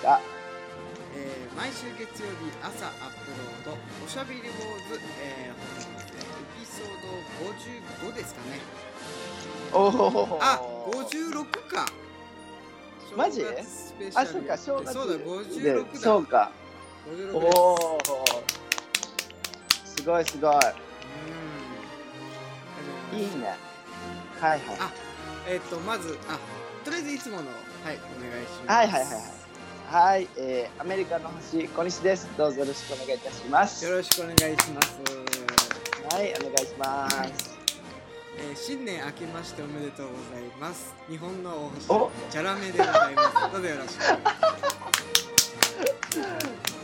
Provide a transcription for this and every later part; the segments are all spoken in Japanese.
した。えー毎週月曜日朝アップロードおしゃべり坊主、えー、本日でエピソード55ですかねおお。あ56かマジ？あ、そうか、正月そうだで56だそうか。56おお。すごいすごい。うんいいね。はいはい。あえっ、とまずあとりあえずいつものはいお願いしますはいはいはいはい。はい、えー、アメリカの星小西です。どうぞよろしくお願いいたします。よろしくお願いしますはい、お願いします。えー新年明けましておめでとうございます。日本のお星おチャラメでございます。どうぞよろしく。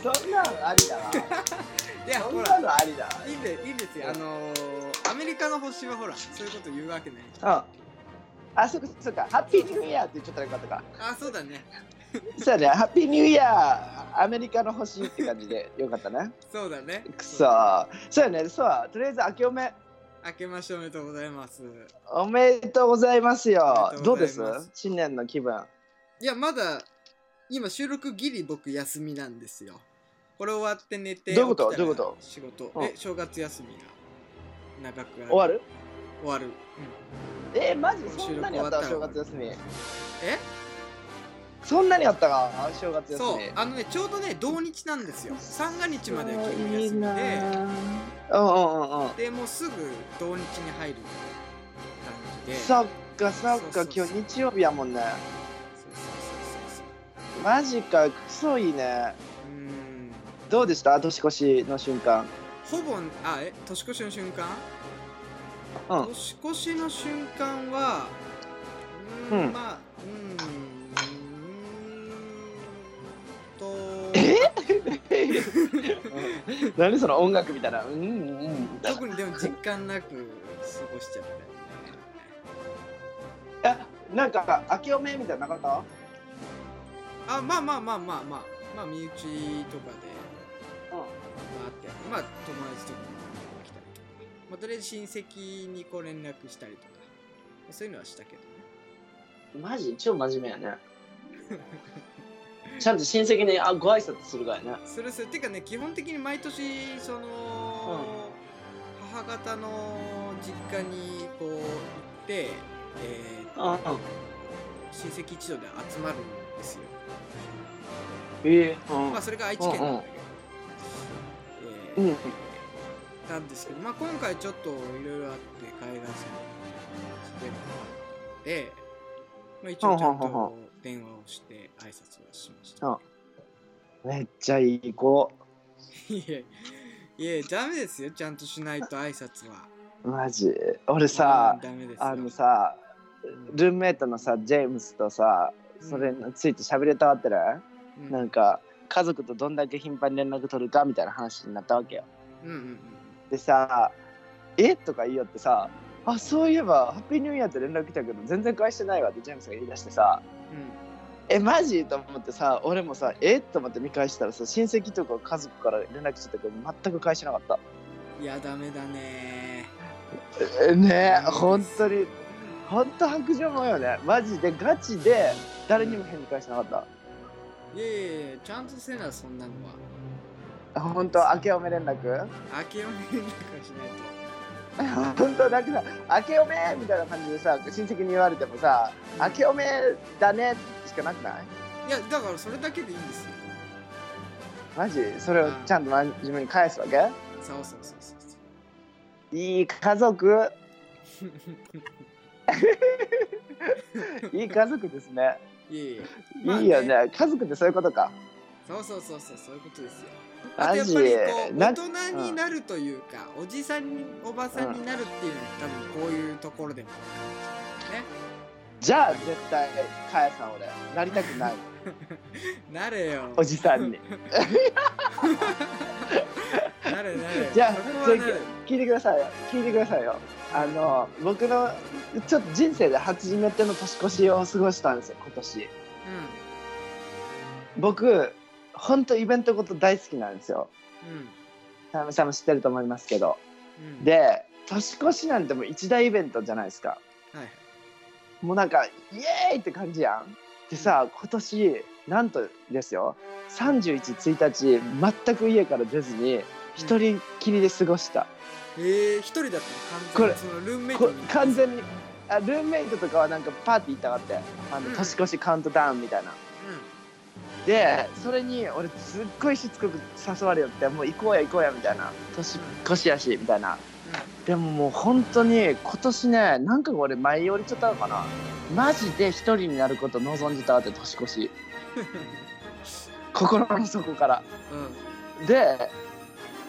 そんなのありだわ。いやそんなほらのありだわ。いいんでいいんですよ。あのー、アメリカの星はほらそういうこと言うわけない。うん。あ、そっかそっか。ハッピーニューイヤーって言っちゃったらよかったか。あそうだね。そうだね。ハッピーニューイヤー、アメリカの星って感じでよかったね。そうだね。くそー。そうやね。そう。とりあえず明けおめ。明けましておめでとうございます。おめでとうございますよどうです？す新年の気分。いやまだ今収録ギリ僕休みなんですよ。これ終わって寝てどういうこと？起きたらどういうこと？仕事うんえ正月休みが長くある終わる？終わる。うんえー、マジ？そんなにあった収録終わった正月休み。え？そんなにあったか正月休み。そうあのねちょうどね同日なんですよ三が日まで休みでうんうんうんうん。でもうすぐ同日に入る感じでそっかそっそうそうそうか今日日曜日やもんね。そうそうそうそうマジかクソいいね。そううーんどうでした？年越しの瞬間。ほぼあえ？年越しの瞬間？うん。年越しの瞬間はうーんうんまあ 何その音楽みたいな。うんうん。特にでも実感なく過ごしちゃったよねえなんか明けおめみたいなのなかっあまあまあまあまあまあまあ身内とかでた？うん。まああってまあ友達とかも来たりとか、まあ、とりあえず親戚にこう連絡したりとかそういうのはしたけどねマジ？超真面目やね。ちゃんと親戚にあご挨拶するからね。するする。てかね基本的に毎年その、母方の実家にこう行って、えーうんうん。親戚一同で集まるんですよ。ええうん。まあそれが愛知県なんだけど、えーうん。なんですけどまあ今回ちょっといろいろあって海岸線でもあったので、まあ、一応ちゃんと電話をして挨拶をしました、うんめっちゃいい子。いえいえダメですよちゃんとしないと挨拶は。マジ？俺さあのさ、ルームメイトのさ、ジェームスとさ、それについて喋りたがってる、うん。なんか、家族とどんだけ頻繁に連絡取るかみたいな話になったわけよ。うんうんうんでさ、え？とか言いよってさ、あ、そういえば、ハッピーニューイヤーって連絡来たけど、全然返してないわってジェームスが言い出してさ、え、マジ？と思ってさ、俺もさ、え？と思って見返したらさ、親戚とか家族から連絡来てたけど、全く返してなかった。うんいやダメだね。えねえ、うん本当に、本当白状もんよね。マジでガチで誰にも返事返してなかっいやいやいやちゃんとせなそんなのは。た。本当、明けおめ連絡？明けおめ連絡はしないと 本当だけど、明けおめみたいな感じでさ、親戚に言われてもさ、明けおめだねしかなくない？いやだからそれだけでいいんですよ。マジ？それをちゃんと真面目に返すわけ？そうそうそうそうそう。いい家族、いい家族ですね。いやいやまあいいよね。家族ってそういうことか。そうそうそうそうそういうことですよあとやっぱりこうな大人になるというか、おじさんにおばさんになるっていうのは多分こういうところでもあるかもしれないね。じゃあ絶対、かやさん俺、なりたくない。なれよ。おじさんに。なれなれ じゃあ聞いてくださいよ。聞いてくださいよ。あの僕のちょっと人生で初めての年越しを過ごしたんですよ今年。僕本当イベントごと大好きなんですよ。うん田辺さんも知ってると思いますけど。うん。で年越しなんてもう一大イベントじゃないですか。はいはい。もうなんかイエーイって感じやん。でさ今年なんとですよ。311日全く家から出ずに一人きりで過ごした、えー、一人だったの？これ完全に。そのルームメイト。完全にあルームメイトとかはなんかパーティー行ったかって。あのうん。年越しカウントダウンみたいな、でそれに俺すっごいしつこく誘われよってもう行こうや行こうやみたいな。年越しやしみたいな。でももう本当に今年ねなんか俺前よりちゃったのかな。マジで一人になること望んでたって年越し。心の底から。うん。うんで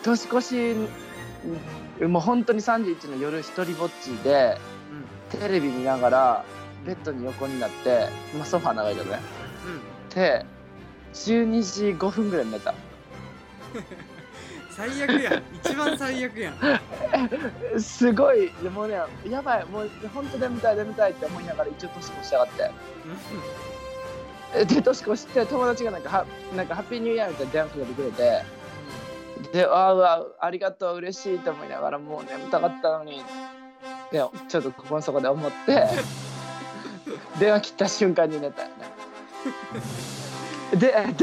年越しもう本当に31の夜一人ぼっちでテレビ見ながらベッドに横になって、まあ、ソファー長いけどね。うん。で12時5分ぐらいに寝た。最悪やん。一番最悪やん。すごい。でもうねやばい。もう本当眠たい眠たいって思いながら一応年越しやがって。えで年越して友達がなんかはなんかハッピーニューイヤーみたいな電話かけてくれて。であーうわありがとう嬉しいと思いながらもう眠たかったのに。でちょっとここの底で思って 電話切った瞬間に寝た。よねでで1日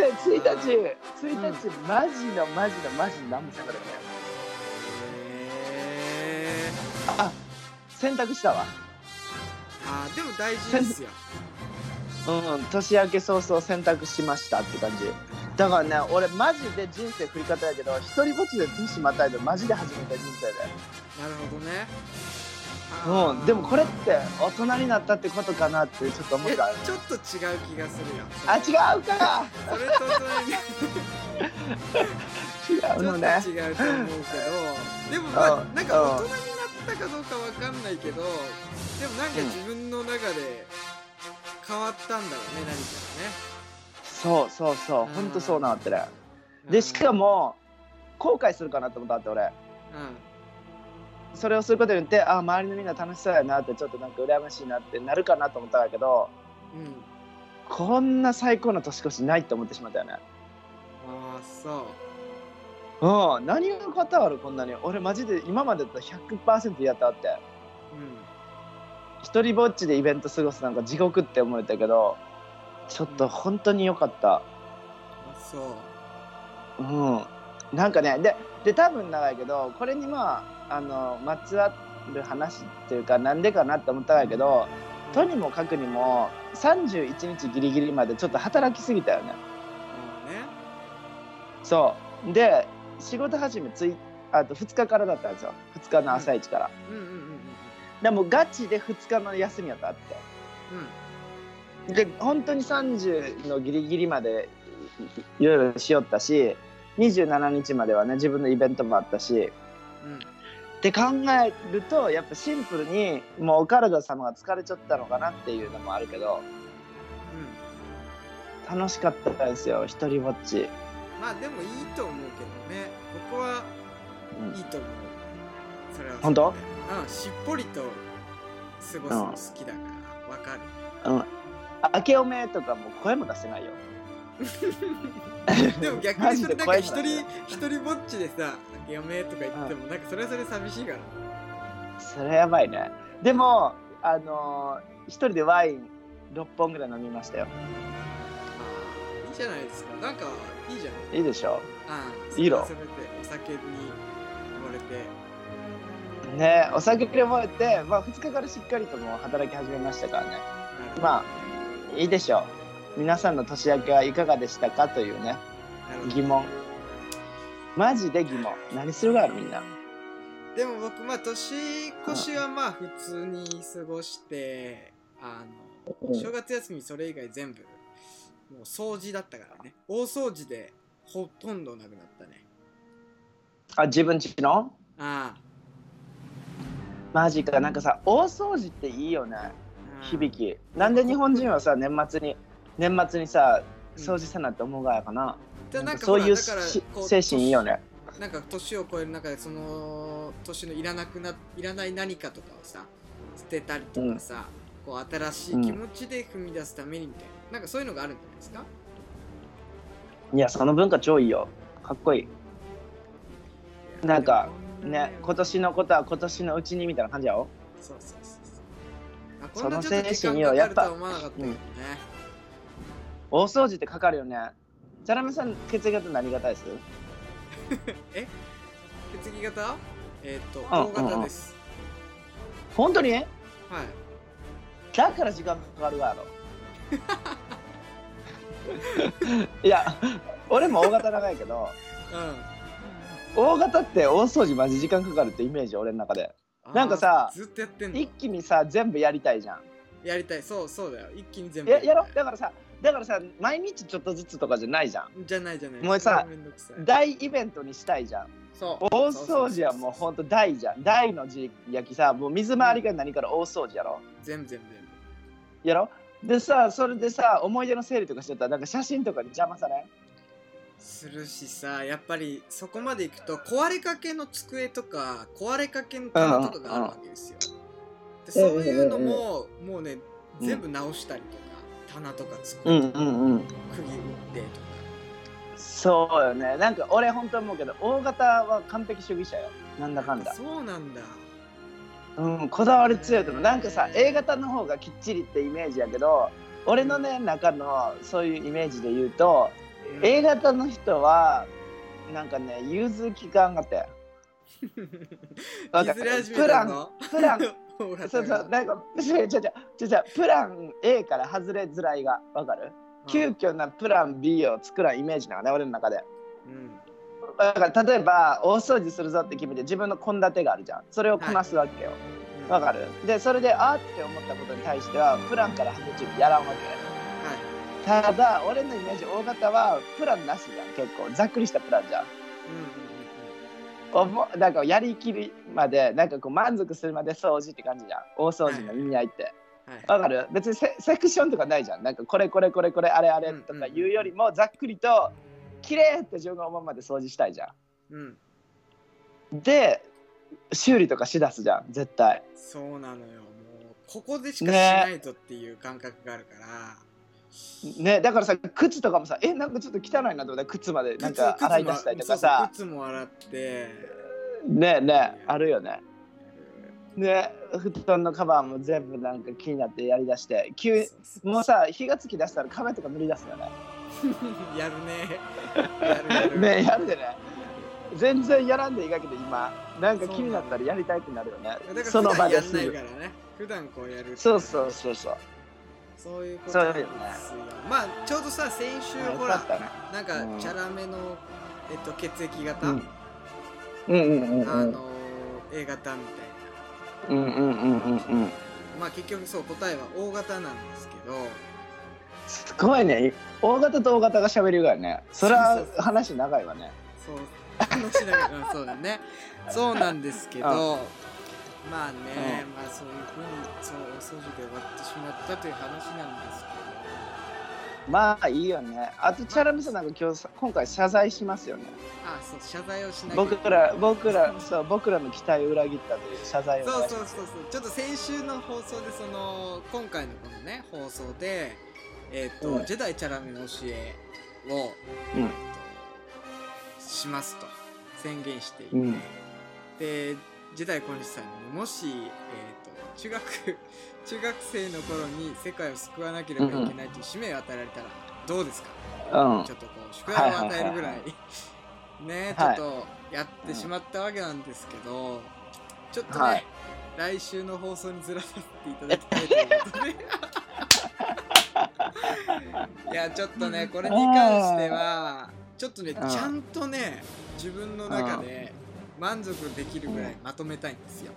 1日マジのマジのマジの何もせんかったよ。ねへー。あ洗濯したわ。あーでも大事ですよ。うん年明け早々洗濯しましたって感じ。だからね俺マジで人生振り方やけど一人ぼっちで年またいでマジで初めて人生で。なるほどねうん、でもこれっえて大人になったってことかなってちょっと思った。ちょっと違う気がするよ。あ違うか。それと違うちょっとのね違うと思うけど。でもまあうんなんか大人になったかどうかわかんないけどでもなんか自分の中で変わったんだろうね何かそうそうそう。うん。ほんとそうなってねがねでしかも後悔するかなって思ったって俺。うんそれをすることによってあ周りのみんな楽しそうやなってちょっとなんか羨ましいなってなるかなと思ったんだけどうん。こんな最高な年越しないって思ってしまったよね。ああそう。うん。何が変わるこんなに。俺マジで今までだったら100%やったって。うん。一人ぼっちでイベント過ごすなんか地獄って思えたけどちょっと本当に良かった。あそう。うん。なんかねでで多分長いけどこれにまああのまつわる話っていうかなんでかなって思ったんやけどとにもかくにも31日ギリギリまでちょっと働きすぎたよね。そう。で仕事始めついあと2日からだったんですよ。2日の朝一から、うん。うんうんうんでもガチで2日の休みやったって。うん。で本当に30のギリギリまでいろいろしよったし27日まではね自分のイベントもあったし。うんって考えるとやっぱシンプルにもうお体様が疲れちゃったのかなっていうのもあるけど楽しかったですよ一人ぼっち、うんまあでもいいと思うけどね。僕はうん。いいと思う。それは本当？うんしっぽりと過ごすの好きだからわかる。うん。明けおめとかもう声も出せないよ でも逆にそれなんか一人一人ぼっちでさ「やめ」とか言ってもなんかそれはそれ寂しいから。それやばいね。でもあのー一人でワイン6本ぐらい飲みましたよ。あーいいじゃないですか。なんかいいじゃないいいでしょ。ああいいの。それはそれでお酒に溺れて。ねお酒で覚えて、まあ、2日からしっかりともう働き始めましたからね。まあいいでしょう皆さんの年明けはいかがでしたかというね疑問。マジで疑問。何するかみんな。でも僕まあ年越しはまあ普通に過ごしてあのうん。正月休みそれ以外全部もう掃除だったからね。大掃除でほとんどなくなったね。あ自分ちの？あマジか。なんかさ大掃除っていいよね。あ。響き。なんで日本人はさ年末に年末にさうん。掃除せなって思うがやかな,、でなんかそういう精神いいよね。なんか年を超える中でその年のいらなくないらない何かとかをさ捨てたりとかさ、こう新しい気持ちで踏み出すためにみたいな、なんかそういうのがあるんじゃないですか？いやその文化超いいよ。かっこいい。なんかね今年のことは今年のうちにみたいな感じやろ？そうそうそうそう。こんなちょっと時精神間かかるとよやっぱは思わなかったけどね、大掃除ってかかるよね。チャラメさん血液型何型です？え？血液型？えっ、とん大型です、本当に？はい。だから時間かかるわ いや俺も大型長いけど う大型って大掃除マジ時間かかるってイメージ俺の中で。んなんかさずっとやってんの？一気にさ全部やりたいじゃん。やりたい。そうそうだよ。一気に全部ややろだからさだからさ毎日ちょっとずつとかじゃないじゃん。じゃないじゃない。もうさ大イベントにしたいじゃん。そう。大掃除はもうほんと大じゃん。大の字焼きさもう水回りから何から大掃除やろ。全部全部。全やろ？でさそれでさ思い出の整理とかしてたらなんか写真とかに邪魔されん部するしさやっぱりそこまで行くと壊れかけの机とか壊れかけの棚とかがあるわけですよ。でそういうのももうねうん。全部直したりとか棚とか机うんとかうんうん。釘打ってとか。そうよね。なんか俺本当思うけど大型は完璧主義者よ。なんだかんだ。そうなんだ。うんこだわり強いと思う。なんかさ A 型の方がきっちりってイメージやけど俺のね中のそういうイメージで言うとうん。A 型の人はなんかね融通期間があって わか譲り始めプランプラン そうそうなんか違う違う違う違うプラン A から外れづらいがわかる？急遽なプラン B を作らんイメージなのね俺の中で。うん。だから例えば大掃除するぞって決めて自分の献立があるじゃん。それをこなすわけよ。うん。わ、かる？でそれであーって思ったことに対してはプランから外れちゃうやらんわけはい。ただ俺のイメージ大型はプランなしじゃん結構。ざっくりしたプランじゃんうんおもなんかやりきりまでなんかこう満足するまで掃除って感じじゃん。大掃除の意味合いって。うんうんはい。わかる？別にセセクションとかないじゃん。なんかこれこれこれこれあれあれとか言うよりもざっくりと綺麗って自分が思うまで掃除したいじゃうん。んで修理とかしだすじゃん絶対。そうなのよ。もうここでしかしないとっていう感覚があるから、ねだからさ靴とかもさえなんかちょっと汚いなと思って靴までなんか洗い出したりとかさ。靴も洗って。ねねあるよね。ね布団のカバーも全部なんか気になってやりだして。急もうさ火がつきだしたら壁とか塗り出すよね。やるね。ねやるでね。全然やらんでいいかけど今。なんか気になったらやりたいってなるよね。その場でね。普段こうやるそうそうそうそうそういうことですよ。まあちょうどさ先週よほからなんかうん。チャラめの、えっと、血液型、うん。うんうんうんあの A 型みたいな。うんうんうんうんうん。まあ結局そう答えは O 型なんですけど。すごいね。大型と大型が喋るぐらいね。それは話長いわね。そう。話しながらそうだね。そうなんですけど まあね、まあそういうふうにそうお掃除で終わってしまったという話なんですまあいいよね。あとチャラミさんなんか今日さ今回謝罪しますよね。けどあそう謝罪をしないけ僕ら僕らそう僕らの期待を裏切ったという謝罪を。そうそうそうそう。ちょっと先週の放送でその今回のこのね放送でえっ、と、うん。ジェダイチャラメの教えを、うん。えっとしますと。宣言していて、うん。でジェダイ小西さんにもし、えー、と中学中学生の頃に世界を救わなければいけないという使命を与えられたらどうですか、うん。ちょっとこう宿題を与えるぐらいねちょはいっとやってしまったわけなんですけど、ちょっとね、はい。来週の放送にずらさせていただきたいということで。いやちょっとねこれに関してはちょっとねうん。ちゃんとね自分の中で満足できるぐらいまとめたいんですよ。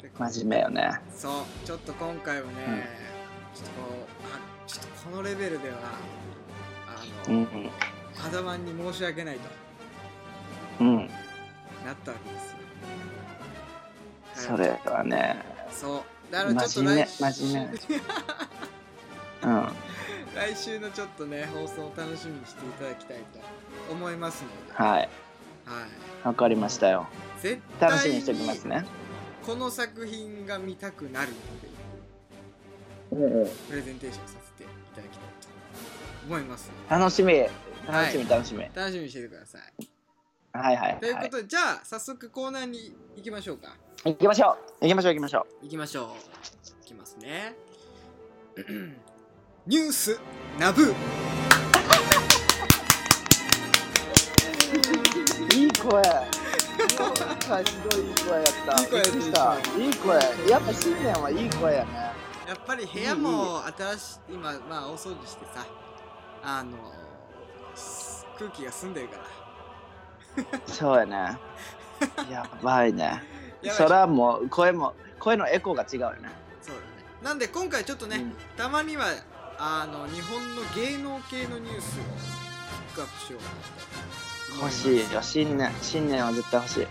で真面目よね。そう。ちょっと今回はね、ちょっとこうあちょっとこのレベルではあの、うんうん。肌マンに申し訳ないと。うん。なったわけですよ。それはね。そう。だからちょっと真面目来週真面 うん。来週のちょっとね放送を楽しみにしていただきたいと思いますので、はいはい、わかりましたよ。絶対楽しみにしておきますね。この作品が見たくなるっていううんうん。プレゼンテーションさせていただきたいと思います。楽しみ。楽しみ楽しみ。楽しみにしててください。はいはい。はいということで、じゃあ早速コーナーに行きましょうか。行きましょう。行きましょう行きましょ行きましょう。行きますね。ニュースナブー声。なんかすごいいい声やった。いい声やった。びっくりしたいい声。やっぱ新年はいい声やね。やっぱり部屋も新しい今まあ大掃除してさあのす空気が澄んでるから。そうやね。やばいね。やばい。そらもう声も声のエコーが違うよね。そうだね。なんで今回ちょっとね、うん。たまにはあの日本の芸能系のニュースをピックアップしようかなと。思欲しいよ。新年新年は絶対欲しい。はい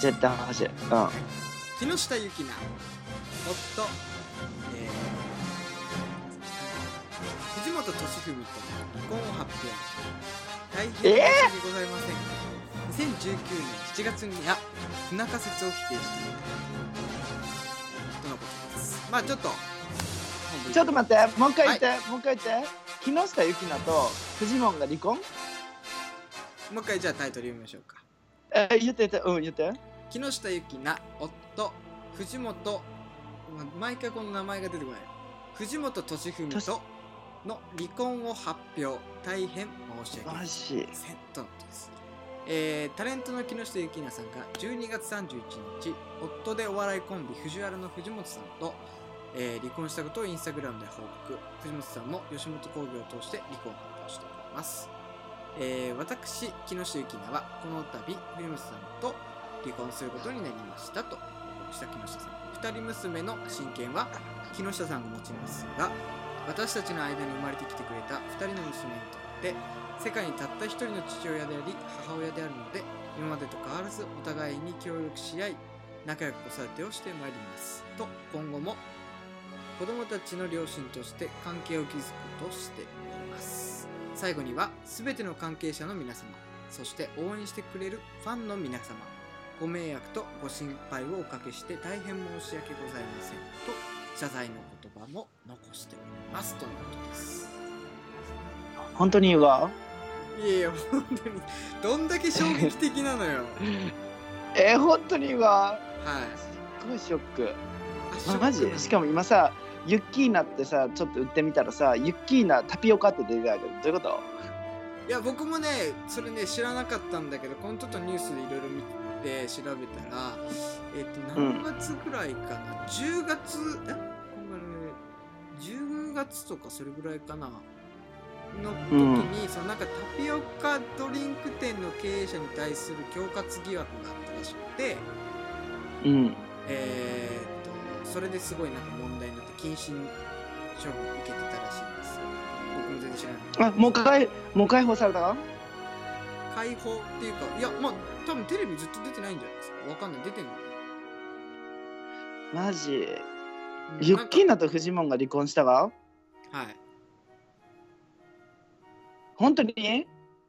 絶対欲しい。うん。木下ゆきな夫、えー、藤本敏文と離婚を発表。大変申し訳ございません、2019年7月には不仲説を否定しているとのことです。まあちょっとちょっと待ってもう一回言って、もう一回言って。木下ゆきなとフジモンが離婚？もう一回じゃあタイトル読みましょうか。え言って言って。うん言って。木下ゆきな夫藤本ま毎回この名前が出てこない。藤本敏文との離婚を発表。大変申し訳マジ。せんとのことです、えータレントの木下ゆきなさんが12月31日夫でお笑いコンビ藤原の藤本さんと、えー離婚したことをインスタグラムで報告。藤本さんも吉本興業を通して離婚を発表しておりますえー私木下ゆきなはこの度藤本さんと離婚することになりましたと報告した木下さん二人娘の親権は木下さんが持ちますが私たちの間に生まれてきてくれた二人の娘にとって世界にたった一人の父親であり母親であるので今までと変わらずお互いに協力し合い仲良く子育てをしてまいりますと今後も子供たちの両親として関係を築くとしています最後には全ての関係者の皆様そして応援してくれるファンの皆様ご迷惑とご心配をおかけして大変申し訳ございませんと謝罪の言葉も残しておりますとのことです。本当に言うわ？いやいや本当にどんだけ衝撃的なのよ。えー、本当に言うわ？はい。すっごいショック。あマジ？しかも今さユッキーナってさちょっと売ってみたらさユッキーナタピオカって出てたけどどういうこと？いや僕もねそれね知らなかったんだけどこのちょっとニュースでいろいろ見て調べたらえっ、と何月ぐらいかな、10月え？こんなね10月とかそれぐらいかな？の時に、そのなんかタピオカドリンク店の経営者に対する恐喝疑惑があったらしくてうん。えー、とそれですごいなんか謹慎処分を受けてたらしいんですよ。僕も全然知らない。あもう解もう解放されたか解放っていうかいやまあ多分テレビずっと出てないんじゃないですか。わかんない。出てんのマジ。うんユッキーナとフジモンが離婚したかかはい、本当に？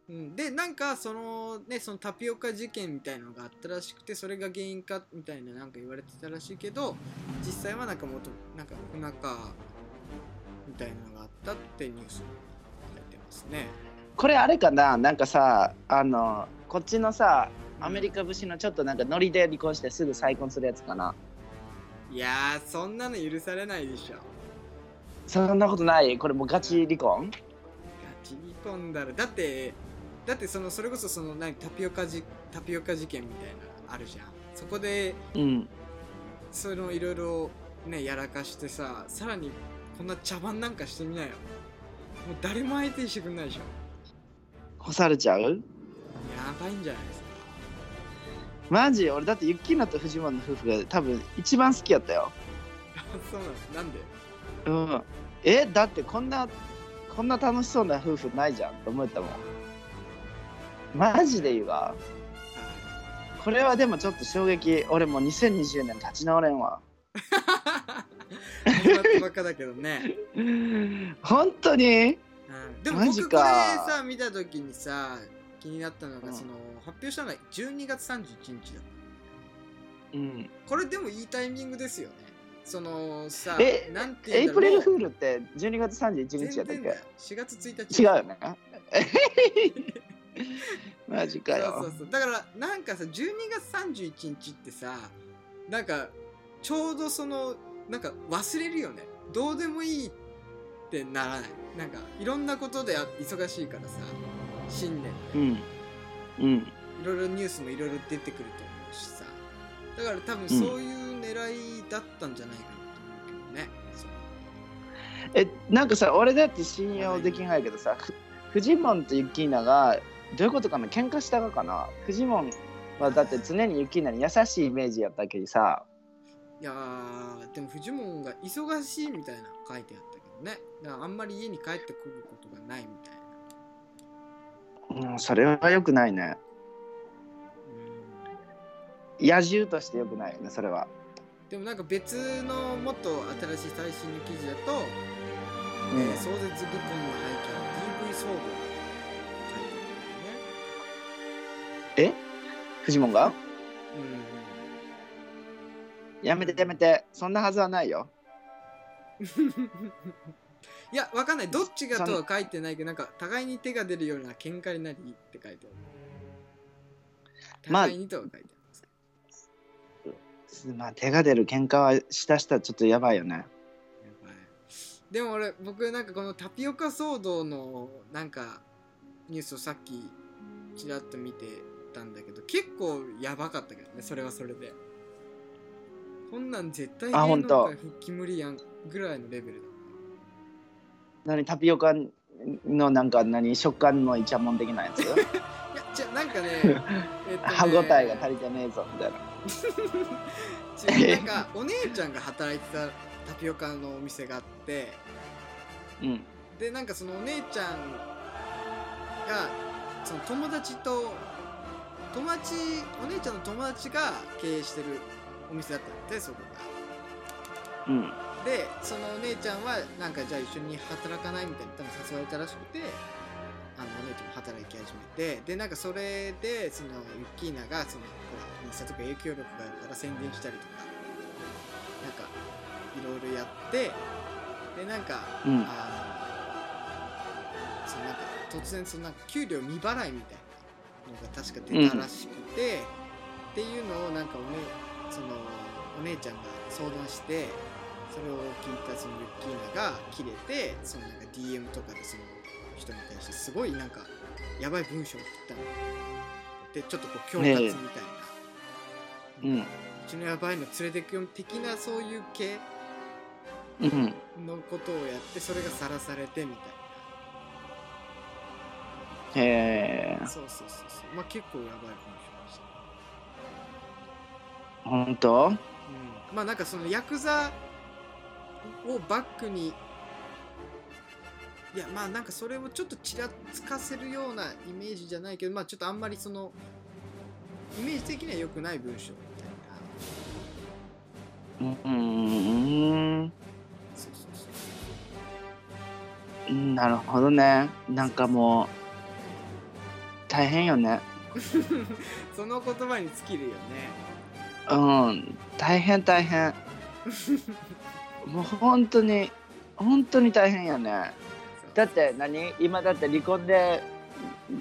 うん、でなんかそのねそのタピオカ事件みたいのがあったらしくてそれが原因かみたいななんか言われてたらしいけど実際はなんかもっとなんか不仲みたいなのがあったってニュースに書いてますね。これあれかな？なんかさあのこっちのさアメリカ節のちょっとなんかノリで離婚してすぐ再婚するやつかな？いやーそんなの許されないでしょ。そんなことない？これもうガチ離婚？ガチ離婚だろ。だってだってそのそれこそその何タピオカじタピオカ事件みたいなのあるじゃん。そこでうん。そのいろいろねやらかしてささらにこんな茶番なんかしてみなよ。もう誰も相手にしてくんないでしょ干されちゃう？やばいんじゃないですか。マジ？俺だってユッキーナとフジモンの夫婦が多分一番好きやったよ。あ そうなの？なんで？うん。え？だってこんなこんな楽しそうな夫婦ないじゃんと思ったもんマジで言うわ。これはでもちょっと衝撃。俺もう2020年立ち直れんわ。ったばっかだけどね、本当に？うん、でも僕これかさ見た時にさ気になったのが、うん。その発表したのが12月31日だうん。これでもいいタイミングですよね。そのさえなんてエイプリルフールって12月31日やったっけ？4月1日。違うよね マジかよ。そうそうそう。だからなんかさ12月31日ってさなんかちょうどそのなんか忘れるよね。どうでもいいってならない。なんかいろんなことで忙しいからさ新年。うん。うん。いろいろニュースもいろいろ出てくると思うしさ。だから多分そういう狙いだったんじゃないかなと思うけどね、そう。えなんかさ俺だって信用できないけどさふフジモンとユッキーナがどういうことかな？喧嘩したがかな？フジモンはだって常にユッキーナに優しいイメージやったけどさ。いやーでもフジモンが忙しいみたいなの書いてあったけどね。だからあんまり家に帰ってくることがないみたいな。うんそれはよくないね。うん。野獣としてよくないよねそれは。でもなんか別のもっと新しい最新の記事だと、うん。えー壮絶離婚の背景は DV 騒動が書いてあるんだよねフジモンが？うん。やめてやめて。そんなはずはないよ。いや、わかんない。どっちがとは書いてないけど、なんか、互いに手が出るような喧嘩になりって書いてある。まあ互いにとは書いてある。まあ手が出る喧嘩はしたしたらちょっとやばいよね。やばい。でも俺、僕なんかこのタピオカ騒動の、なんか、ニュースをさっき、ちらっと見てたんだけど、結構やばかったけどね、それはそれで。こんなん絶対芸能界復帰無理やんぐらいのレベルだ。何タピオカのなんか何食感のイチャモン的なやつ？いや、じゃあなんかね、えっとね歯ごたえが足りてねえぞみたいな なんかお姉ちゃんが働いてたタピオカのお店があってうんでなんかそのお姉ちゃんがその友達と友達お姉ちゃんの友達が経営してるお店だったんでそこが。うん。でそのお姉ちゃんはなんかじゃあ一緒に働かないみたいな多分誘われたらしくてあのお姉ちゃんも働き始めてでなんかそれでそのユッキーナがそのほらインスタとか影響力があるから宣伝したりとかなんかいろいろやってでなんか、うん。あのそのなんか突然そのなんか給料未払いみたいな。のが確か出たらしくて、っていうのをなんかお,、ね、そのお姉ちゃんが相談してそれを聞いたそのユッキーナが切れてそのなんか DM とかでその人に対してすごいなんかやばい文章を送ったの。でちょっとこう恐喝みたいな。うん。うちのやばいの連れてくよ的なそういう系うん。のことをやってそれがさらされてみたいへえなそうそうそうそう。まあ結構やばい文章でした。本当？うん。まあなんかそのヤクザをバックにいやまあなんかそれをちょっとちらつかせるようなイメージじゃないけどまあちょっとあんまりそのイメージ的には良くない文章みたいな。うん。うんそうそう。そうなるほどね。なんかもう大変よね。その言葉に尽きるよね。うん。大変大変。もう本当に本当に大変よね。だって何？今だって離婚で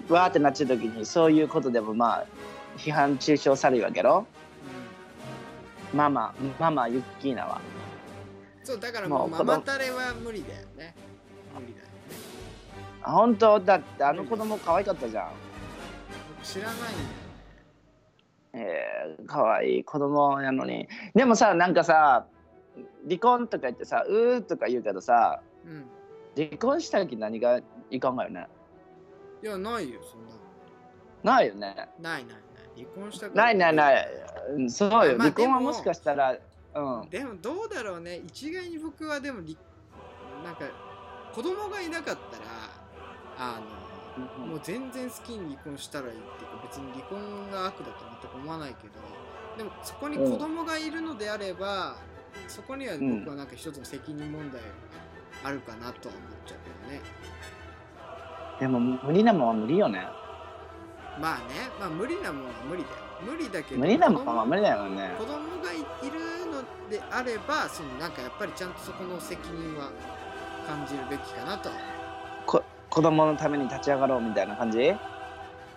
わーってなっちゃう時にそういうことでもまあ批判中傷されるわけやろ。うん。ママママユッキーナは。そうだからもうママタレは無理だよね。無理だよね。あ本当？だってあの子供可愛かったじゃん。僕知らないえー、可愛い子供やのに。でもさなんかさ離婚とか言ってさうーとか言うけどさうん。離婚した時何がいかんがよね。いやないよそんなないよね。ないないない。離婚したない。ないないそうよ、まあ離婚はでももしかしたらうん。でもどうだろうね。一概に僕はでも離なんか子供がいなかったらあのもう全然好きに離婚したらいいっていうか別に離婚が悪だと全く思わないけどでもそこに子供がいるのであれば、そこには僕はなんか一つの責任問題があるかなとは思っちゃうけどね。でも無理なもんは無理よね。まあね。まあ無理なもんは無理だよ。無理だけど無理なもんは無理だよね。子供がいいるのであればそのなんかやっぱりちゃんとそこの責任は感じるべきかなとは思う子供のために立ち上がろうみたいな感じ？っ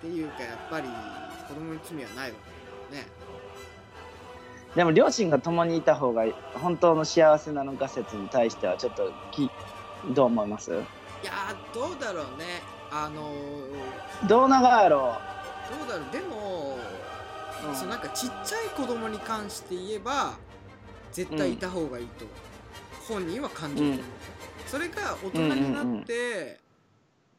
ていうかやっぱり子供に罪はないわけだからね。でも両親が共にいた方が本当の幸せなのか説に対してはちょっときどう思います？いやーどうだろうね。あのーどう長やろどうだろう。でも、う、そうなんかちっちゃい子供に関して言えば絶対いた方がいいと本人は感じる。う、それが大人になって、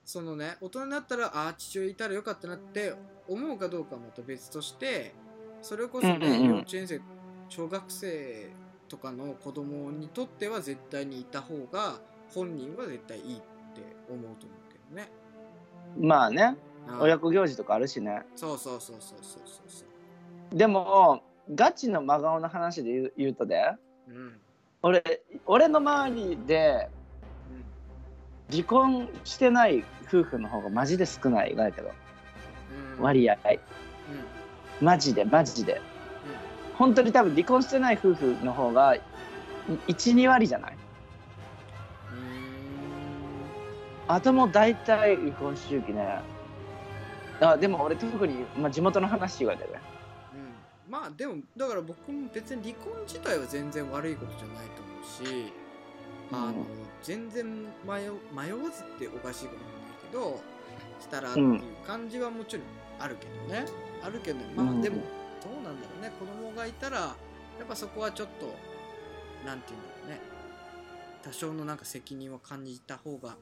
そのね大人になったらああ父親いたらよかったなって思うかどうかはまた別としてそれこそね、幼稚園生小学生とかの子供にとっては絶対にいた方が本人は絶対いいって思うと思うけどね。まあね。親子行事とかあるしね。そうそうそうそうそうそうそう。でもガチの真顔の話で言う言うとでうん。俺俺の周りで離婚してない夫婦の方がマジで少ないだけどうんうん。割合。うん。マジでマジで。本当に多分離婚してない夫婦の方が12割じゃない？あともう大体離婚周期ね。あでも俺特に、まあ、地元の話言われてるうん。まあでもだから僕も別に離婚自体は全然悪いことじゃないと思うし、あのうん全然迷迷わずっておかしいこともないけどしたらっていう感じはもちろんあるけどね、あるけどまあうん。でもどうなんだろうね。子供がいたらやっぱそこはちょっとなんていうんだろうね。多少のなんか責任を感じた方が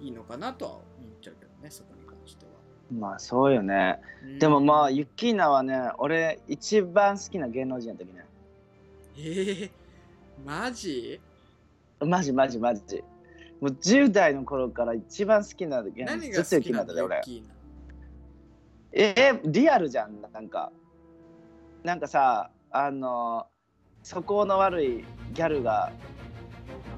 いいのかなとは思っちゃうけどねそこに関しては。まあそうよね。うん。でもまあユッキーナはね俺一番好きな芸能人の時ね。えー、マジ？マジマジマジ。もう10代の頃から一番好きな芸能何が好きなの？ナだよ俺。えーリアルじゃんなんか。なんかさあの素行の悪いギャルが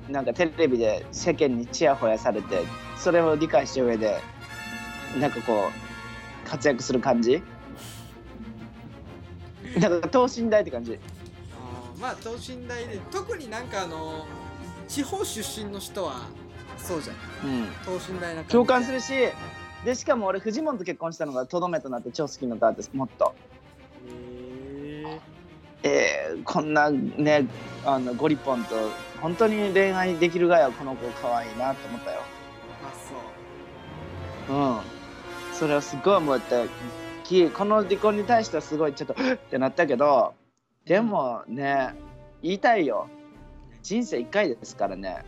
なんかテレビで世間にチヤホヤされてそれを理解した上でなんかこう活躍する感じ？なんか等身大って感じ？あーまあ等身大で特になんかあの地方出身の人はそうじゃないうん。等身大な感じ共感するしでしかも俺フジモンと結婚したのがとどめとなって超好きになったってもっと。へえー、こんなねあのゴリポンと本当に恋愛できるがやこの子可愛いなと思ったよ。ーあう。ん。それはすごい思ってきこの離婚に対してはすごいちょっとってなったけどでもね言いたいよ人生一回ですからね。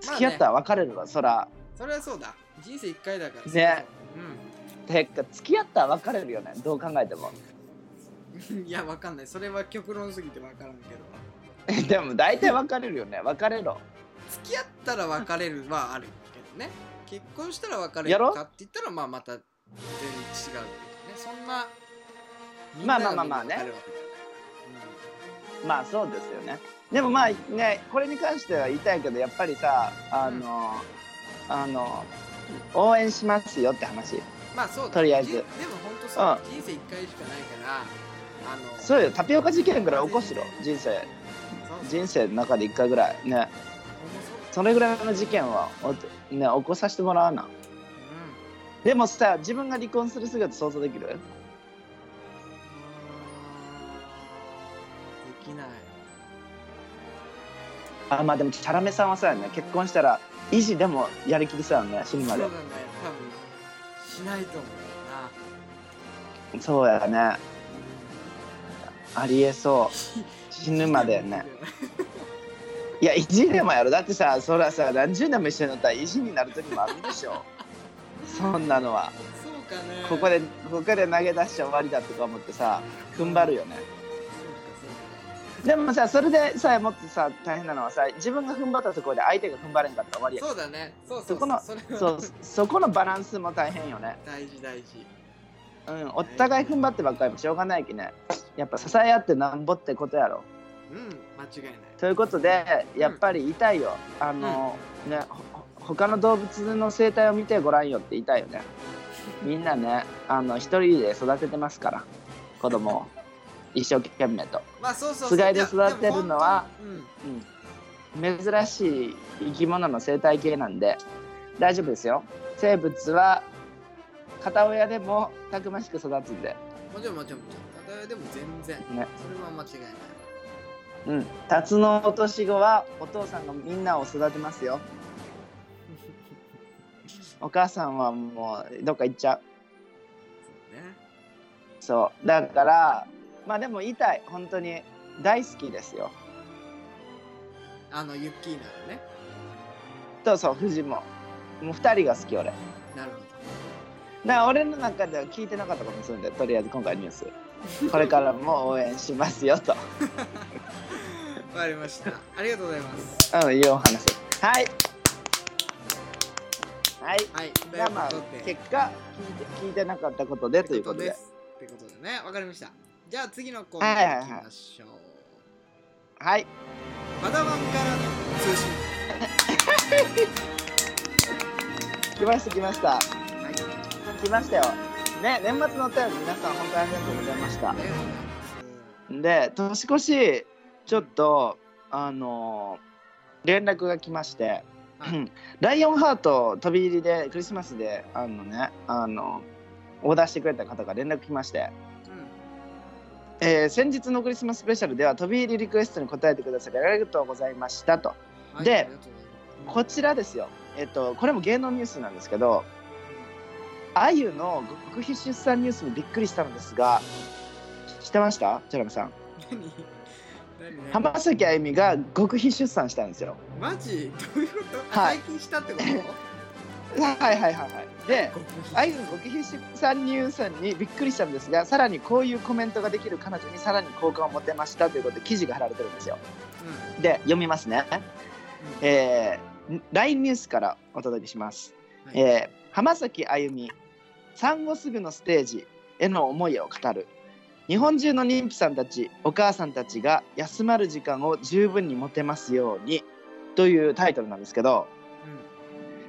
付き合ったら別れるわ、そら。それはそうだ。人生一回だから。ね。うてか付き合ったら別れるよね。どう考えても。ん いやわかんない。それは極論すぎてわからんけど。でも大体別れるよね。別れろ。付き合ったら別れるはあるけどね。結婚したら別れやろるかって言ったらまあまた全然違うけどね。そんなまあまあまあまあね。みん。まあそうですよねでもまあねこれに関しては言いたいけどやっぱりさあの、あの応援しますよって話。まあそうだとりあえず。じでも本当さ、人生一回しかないからあのそうよ。タピオカ事件ぐらい起こすろ。人生。人生の中で一回ぐらい。ね。それぐらいの事件はおね起こさせてもらわな。うでもさ自分が離婚する姿想像できる？ん。できないあまあでもチャラメさんはさやね。結婚したら維持でもやりきりそうやね死ぬまで。そうだね多分しないと思うな。そうやね。ありえそう。死ぬまでね。いや意地でもやろ。だってさそらさ何十年も一緒になったら意地になる時もあるでしょ。そんなのは。そうかね。ここでここで投げ出して終わりだとか思ってさ踏ん張るよねでもさそれでさもっとさ大変なのはさ自分が踏ん張ったところで相手が踏ん張れんかったら終わりや。そうだね。そうそう。そこのそそうそこのバランスも大変よね。大事大事。うんお互い踏ん張ってばっかりもしょうがないきね。やっぱ支え合ってなんぼってことやろ。うん間違いない。ということでやっぱり言いたいよ、あの、ねほ他の動物の生態を見てごらんよって言いたいよね。みんなねあの一人で育ててますから子供を一生懸命と、まあそうそうつがいで育てるのはいやでも本うん、珍しい生き物の生態系なんで大丈夫ですよ。生物は片親でもたくましく育つんで、もちろんもちろんもちろん。片親でも全然。ね。それは間違いない。うん、タツのお年子はお父さんがみんなを育てますよ。お母さんはもうどっか行っちゃう。そうね。そう。だからまあでも言いたい本当に大好きですよ。あのユッキーナのね。そうそう藤も。もう2人が好き俺。だかなるほど。ら俺の中では聞いてなかったことにするんでとりあえず今回ニュース。これからも応援しますよと。わかりました。ありがとうございます。うんいうお話。はい。はい。はい。じゃあまあ結果聞いて聞いてなかったことでということで。ということでね。わかりましたじゃあ次のコーナー行きましょう、はい。バダワンからの通信。来ました来ました。はい。来ましたよ。ね年末のお便り皆さん本当にありがとうございました。で年越しちょっとあの連絡が来まして、ライオンハート飛び入りでクリスマスであのねあのオーダーしてくれた方が連絡来まして、えー先日のクリスマススペシャルでは飛び入りリクエストに答えてくださりありがとうございましたと。はいありがとうございます。こちらですよ。えっとこれも芸能ニュースなんですけどあゆの極秘出産ニュースにびっくりしたのですが知ってました？チャラメさん。浜崎あゆみが極秘出産したんですよ。マジ？どういうこと、はい。最近したってこと？はいはいはいはい。であゆの極秘出産ニュースにびっくりしたんですがさらにこういうコメントができる彼女にさらに好感を持てましたということで記事が貼られてるんですよ。うで読みますね。んうん。えー、LINE ニュースからお届けします、はい。えー浜崎あゆみ産後すぐのステージへの思いを語る。日本中の妊婦さんたちお母さんたちが休まる時間を十分に持てますようにというタイトルなんですけど、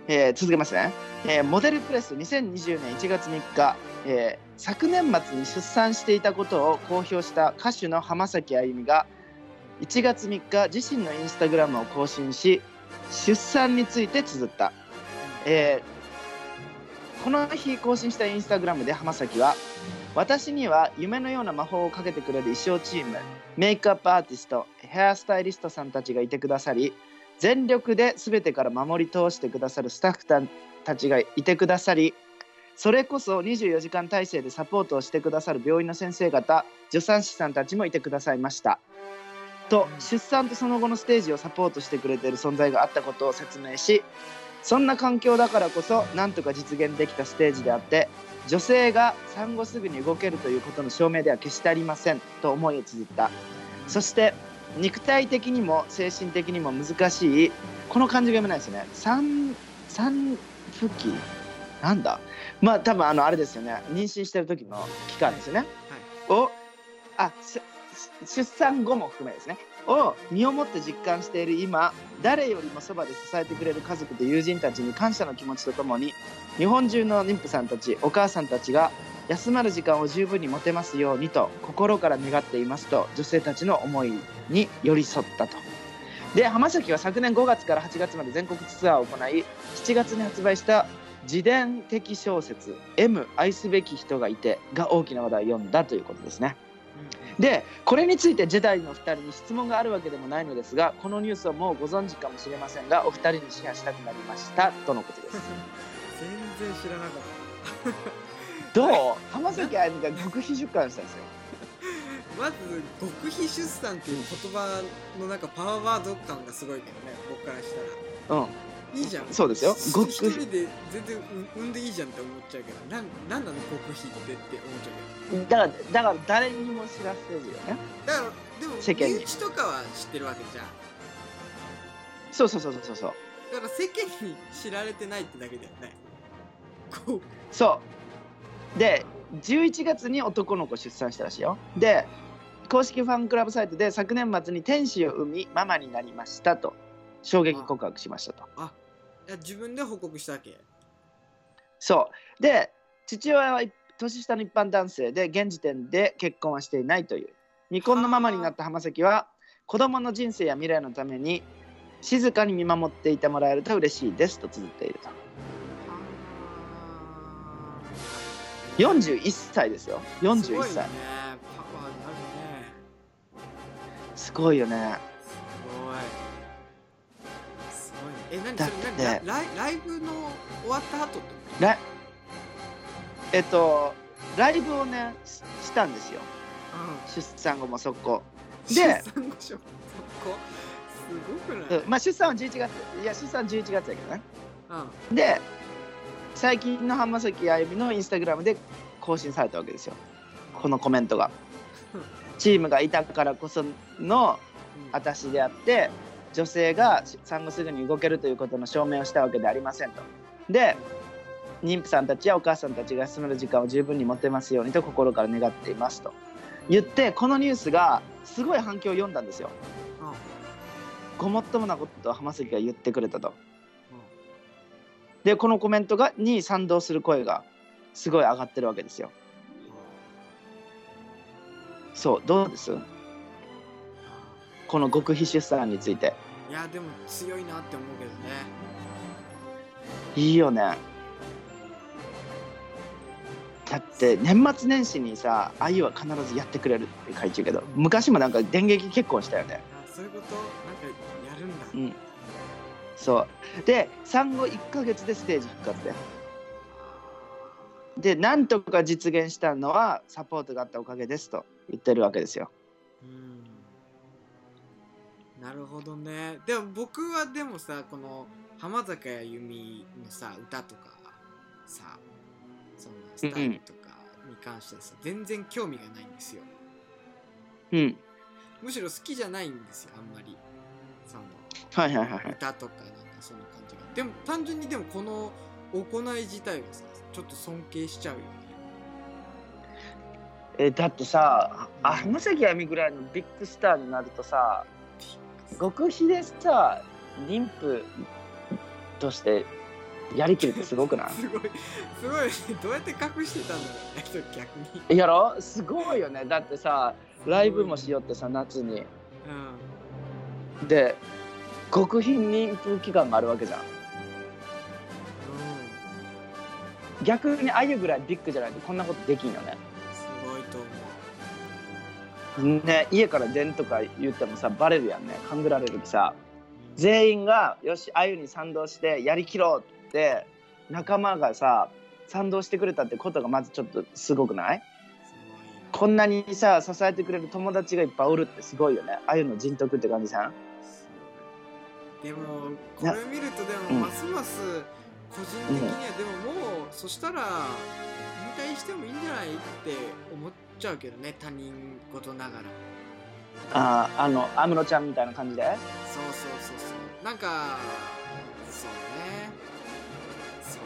えー続けますね、えーモデルプレス2020年1月3日、えー昨年末に出産していたことを公表した歌手の浜崎あゆみが1月3日自身のインスタグラムを更新し出産について綴った、えーこの日更新したインスタグラムで浜崎は私には夢のような魔法をかけてくれる衣装チームメイクアップアーティストヘアスタイリストさんたちがいてくださり全力で全てから守り通してくださるスタッフたたちがいてくださりそれこそ24時間体制でサポートをしてくださる病院の先生方助産師さんたちもいてくださいました。と出産とその後のステージをサポートしてくれている存在があったことを説明しそんな環境だからこそなんとか実現できたステージであって女性が産後すぐに動けるということの証明では決してありませんと思いを綴った。そして肉体的にも精神的にも難しいこの漢字が読めないですよね。産産復帰？なんだ？まあ多分あのあれですよね。妊娠してる時の期間ですよね、をあし出産後も含めですねを身をもって実感している今誰よりもそばで支えてくれる家族と友人たちに感謝の気持ちとともに日本中の妊婦さんたちお母さんたちが休まる時間を十分に持てますようにと心から願っていますと女性たちの思いに寄り添ったと。で浜崎は昨年5月から8月まで全国ツアーを行い7月に発売した自伝的小説「M 愛すべき人がいて」が大きな話題を読んだということですね。でこれについてジェダイの2人に質問があるわけでもないのですがこのニュースはもうご存知かもしれませんがお二人にシェアしたくなりましたとのことです。全然知らなかった。どう？浜崎あゆみが極秘出産したんですよ。まず極秘出産っていう言葉のなんかパワーワード感がすごいけどね僕からしたら。うんいいじゃん。そうですよ。し極一人で全然産んでいいじゃんって思っちゃうけどなんなんなの極秘ってって思っちゃうけど。だからだから誰にも知らせずよね。だからでも世間に。身内とかは知ってるわけじゃん。そうそうそうそうそうだから世間に知られてないってだけだよねこう。そう。で11月に男の子出産したらしいよ。で公式ファンクラブサイトで昨年末に天使を産みママになりましたと。衝撃告白しましたと。あ自分で報告したわけ？そう。で父親は年下の一般男性で現時点で結婚はしていないという。未婚のママになった浜崎は子供の人生や未来のために静かに見守っていてもらえると嬉しいですと綴っていると。41歳ですよ。すごい41よね。歳すごいよねえ何それ何ラライライブの終わった後ってえっとライブをねししたんですよ。と出産後も速攻。うん。で出産後そこすごくない？うんまあ出産は11月。いや出産11月やけどね。うん。で最近の浜崎あゆみのインスタグラムで更新されたわけですよ。このコメントが。チームがいたからこその私であって女性が産後すぐに動けるということの証明をしたわけではありませんと。で妊婦さんたちやお母さんたちが休める時間を十分に持てますようにと心から願っていますと。言ってこのニュースがすごい反響を読んだんですよ。ごもっともなことを浜崎が言ってくれたと。でこのコメントがに賛同する声がすごい上がってるわけですよ。そうどうです？この極秘出産について。いやでも強いなって思うけどね。いいよね。だって年末年始にさあゆは必ずやってくれるって書いてるけど昔もなんか電撃結婚したよね。あそういうこと？なんかやるんだ、うん。そう。で産後1ヶ月でステージ復活ででなんとか実現したのはサポートがあったおかげですと言ってるわけですよ。うんなるほどね。でも僕はでもさこの浜坂あゆみのさ歌とかさそのスタイルとかに関してさ、全然興味がないんですよ。うん。むしろ好きじゃないんですよあんまり。そのはいはいはいはい。歌とかなんかそんな感じが。でも単純にでもこの行い自体はさちょっと尊敬しちゃうよね。えだってさあ浜崎あゆみぐらいのビッグスターになるとさ極秘でさ妊婦としてやりきるってすごくない？すごい。すごい。ねどうやって隠してたんだろうねそれ逆に。やろ？すごいよね。だってさライブもしよってさ夏に。うん。で極秘妊婦期間があるわけじゃん。逆にあゆぐらいビッグじゃないとこんなことできんよねね家から出んとか言ってもさバレるやんね。勘ぐられるしさ。全員がよしあゆに賛同してやりきろうって仲間がさ賛同してくれたってことがまずちょっとすごくない？こんなにさ支えてくれる友達がいっぱいおるってすごいよね。あゆの人徳って感じじゃんでもこれを見るとでうん。もますます個人的にはでももうそしたら引退してもいいんじゃない？って思っちゃうけどね他人事ながら。あーあの安室ちゃんみたいな感じで？そうそうそうそう。なんかそうね。そう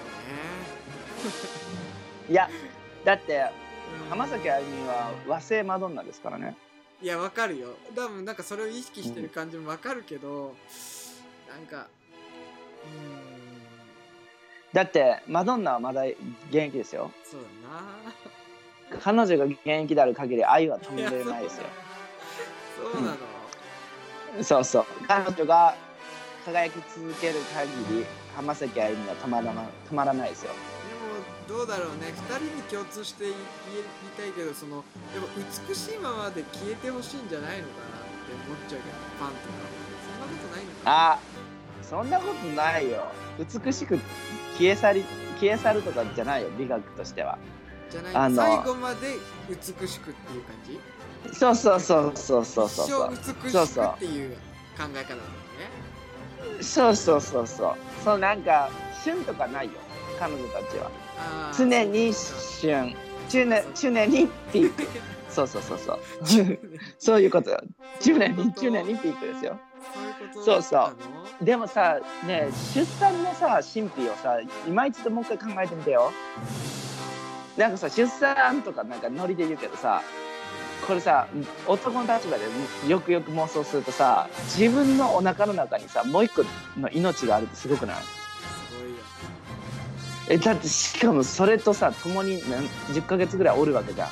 ね。いやだってうん。浜崎あゆみは和製マドンナですからね。いやわかるよ。多分なんかそれを意識してる感じもわかるけど、なんかうだってマドンナはまだ現役ですよ。そうだな彼女が現役である限り愛は止められないですよ。そうなの、そうそう。彼女が輝き続ける限り浜崎あゆみは止まらな止まらないですよ。でもどうだろうね。2人に共通して言い言いたいけどそのでも美しいままで消えてほしいんじゃないのかなって思っちゃうけどファンとかそんなことないのかな？あそんなことないよ。美しく消え去り消え去るとかじゃないよ美学としてはじゃない。あの。最後まで美しくっていう感じ？そうそうそうそうそうそう。そうそうそうくっていう考え方なんだよね。そうそうそうそう。そうなんか旬とかないよ。彼女たちは。常に旬。常常にピーク。そうそうそうそう。そういうそういうことよ。常にこと常にピークですよ。そうそうでもさね出産のさ神秘をさ今一度もう一回考えてみてよなんかさ出産とかなんかノリで言うけどさこれさ男の立場でよくよく妄想するとさ自分のお腹の中にさもう一個の命があるってすごくない？えだってしかもそれとさ共に何10ヶ月ぐらいおるわけじゃん。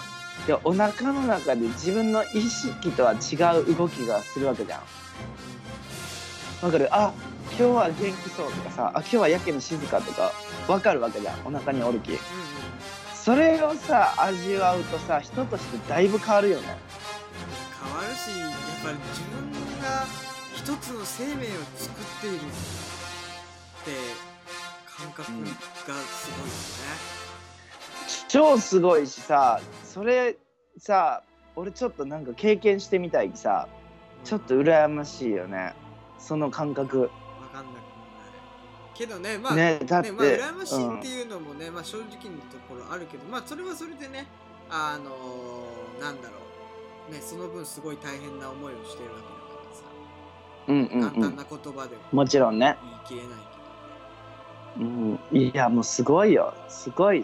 でお腹の中で自分の意識とは違う動きがするわけじゃん。わかる？あ今日は元気そうとかさあ今日はやけに静かとかわかるわけじゃん。お腹におるき。うんうんそれをさ味わうとさ人としてだいぶ変わるよね。変わるしやっぱり自分が一つの生命を作っている感覚がすごいよね、超すごいしさそれさ俺ちょっとなんか経験してみたいきさちょっと羨ましいよね。その感覚けどねまあねだって、ねまあ、羨ましいっていうのもね、まあ、正直なところあるけどまあそれはそれでねあのーなんだろう。ねその分すごい大変な思いをしてるわけだからさ、うんうん簡単うんな言葉ではもちろんね、言い切れないうん、いやもうすごいよ。すごい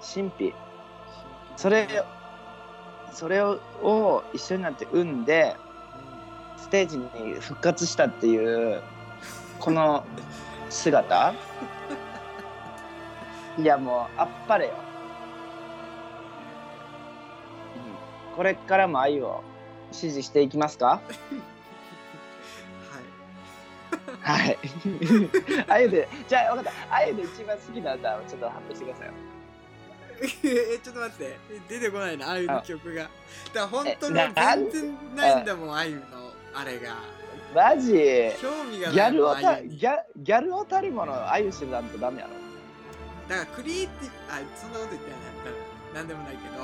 神秘。けどそれそれをを一緒になって産んでステージに復活したっていうこの姿？いやもうあっぱれよ、うん、これからも愛を支持していきますか？はい。はい。あゆでじゃあ分かった。あゆで一番好きな歌をちょっと発表してくださいよ。えちょっと待って。出てこないなあゆの曲が。だから本当のえな全然ないんだもんあゆのあれがマジ？ギ興味がないャルをたギャギャルをたるものあゆしてなんとダメやろ。だからクリエイティブあそんなこと言ってない。多分なんでもないけど。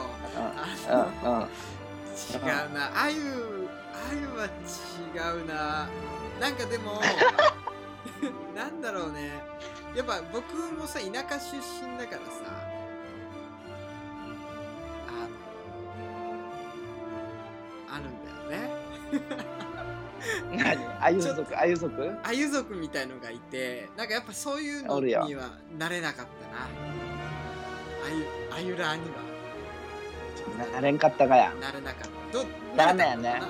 違うな。あゆあゆは違うな。なんかでも なんだろうね。やっぱ僕もさ田舎出身だからさ。あのあるんだよね 何？あゆ族あゆ族あゆ族みたいのがいてなんかやっぱそういうのにはなれなかったな。あゆあゆらには。なれんかったかやなれなかった。どダメやね。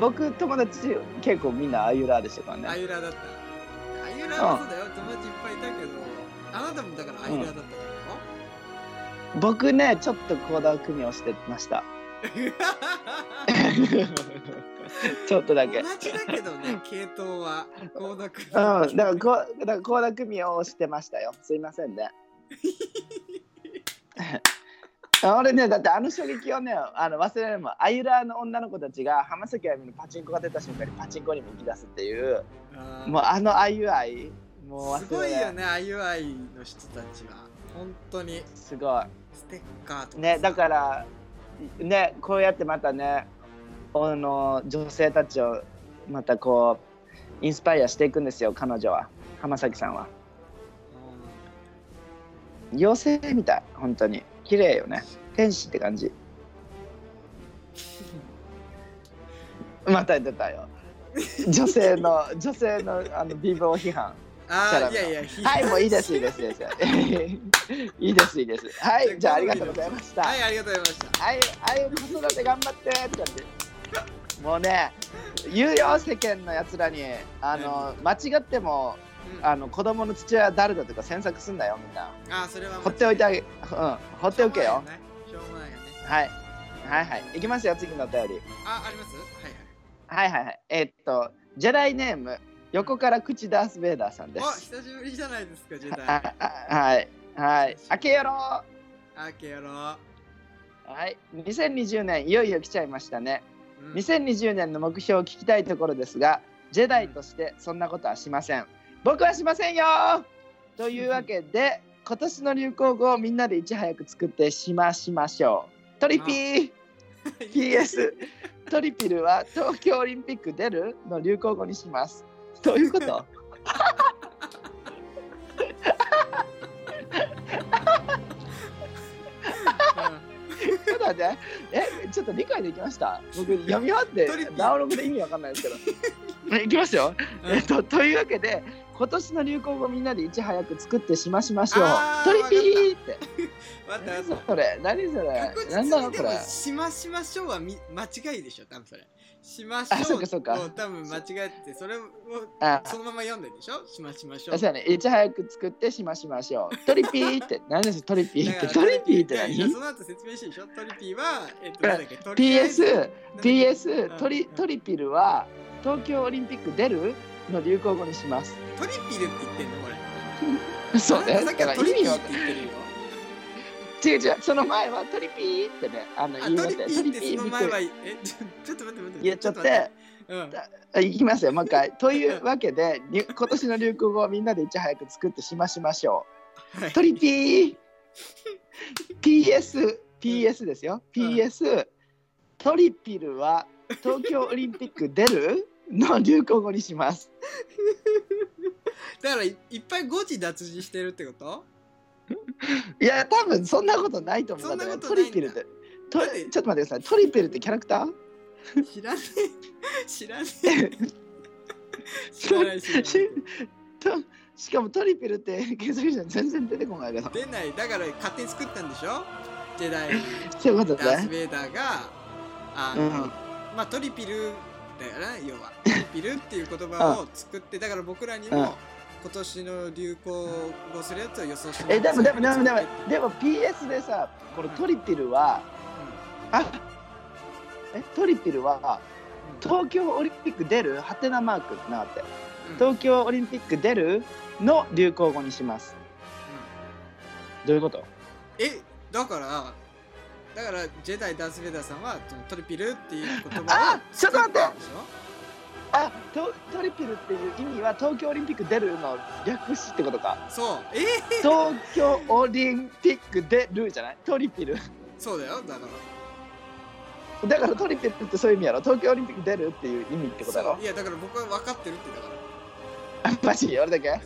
僕友達結構みんなあゆらでしたからね。たあゆらだった。あゆらはそうだよ。友達いっぱいいたけどあなたもだからあゆらだったってこ僕ねちょっと倖田來未をしてました。と ちょっとだけ。同じだけどね 系統は。倖田君うん、だからこうだから倖田來未をしてましたよ。すいませんね。俺ねだってあの衝撃をねあの忘れられない。もんあゆらの女の子たちが浜崎あゆみのパチンコが出た瞬間にパチンコにも行き出すっていう。もうあのあゆ愛もうすごいよねあゆあいの人たちは。本当に。すごい。ステッカーとかねだらからねこうやってまたねあの女性たちをまたこうインスパイアしていくんですよ彼女は。浜崎さんは。妖精みたい本当に。綺麗よね。天使って感じ。また出たよ。女性の 女性のあの美貌批判。あい。やいやはいもういいですいいですいいです。いいですいいです。はいじゃあありがとうございました。はいありがとうございました。あいあい子育て頑張ってって感じもうね言うよ世間のやつらにあの間違ってもうん。あの子供の父親は誰だとか詮索すんだよみんな。あーそれは放っておいてあげうん放っておけよ。しょうもないよね。はい。はいはい。いきますよ次のお便り。ああります？はいはい。はいはいはい。えーっとジェダイネーム横から口ダース・ベイダーさんです。お久しぶりじゃないですかジェダイ。ああはいはい。明けよろ。あけよろ。はい。2020年いよいよ来ちゃいましたね。うん2020年の目標を聞きたいところですがジェダイとしてそんなことはしません。僕はしませんよ！というわけで今年の流行語をみんなでいち早く作ってしましましょう。トリピー！PS トリピルは東京オリンピック出るの流行語にします。どういうこと？待ってえちょっと理解できました？僕読み終わってダウンロードで意味わかんないですけど。えいきますよ。うん。えっと、というわけで今年の流行語をみんなでいち早く作ってしましましょう。トリピーって。待っそれ？何それ？何なのこれ？しましましょうはみ間違いでしょ多分それしましあそょうかそうか。を多分間違えてそれをあ。そのまま読んでるでしょ？しましましょう。そうやね。いち早く作ってしましましょう。トリピーって何ですトリピーって。トリピーって何？その後説明してでしょ？トリピーはえっとなんだっけ？PS PS うん。トリトリピルは東京オリンピック出るの流行語にします。トリピルって言ってんの？これ。そうね。だから意味はトリピーって言ってるよ違う違うその前はトリピーってねあのあ言いましたよ。トリピーってその前はえちょっと待って待って言っちゃって。て。うん。あいきますよもう一回。というわけでに 今年の流行語をみんなでいち早く作ってしましましょはい。うトリピー。PS PS ですよ。PS、トリピルは東京オリンピック出る？の流行語にします。だからいいっぱい誤字脱字してるってこと？いや多分そんなことないと思う。んだけどトそんなことないんだ。リピルってちょっと待ってください。トリピルってキャラクター？知らねえ。知らねえ。知らない。知らない。しとしかもトリピルって検索したら全然出てこないけど出ない。だから勝手に作ったんでしょ？ジェダイ。そういうことね。ダース・ベイダーがあの、うん。まあトリピルだよな要は。トリピルっていう言葉を作ってだから僕らにも、うん今年の流行語するやつを予想してえでもでもでもでもでも PS でさこのトリピルはあえトリピルはうん。東京オリンピック出る？ハテナマークなって。うん。東京オリンピック出るの流行語にします。どういうこと？えだからだからジェダイ・ダース・ベイダーさんはトリピルっていう言葉をあちょっと待ってあトトリピルっていう意味は東京オリンピック出るの略しってことか。そう。えー、東京オリンピック出るじゃない？トリピル。そうだよ。だから。だからトリピルってそういう意味やろ？東京オリンピック出るっていう意味ってことやろ？いやだから僕は分かってるってだから。あマジ？俺だけ？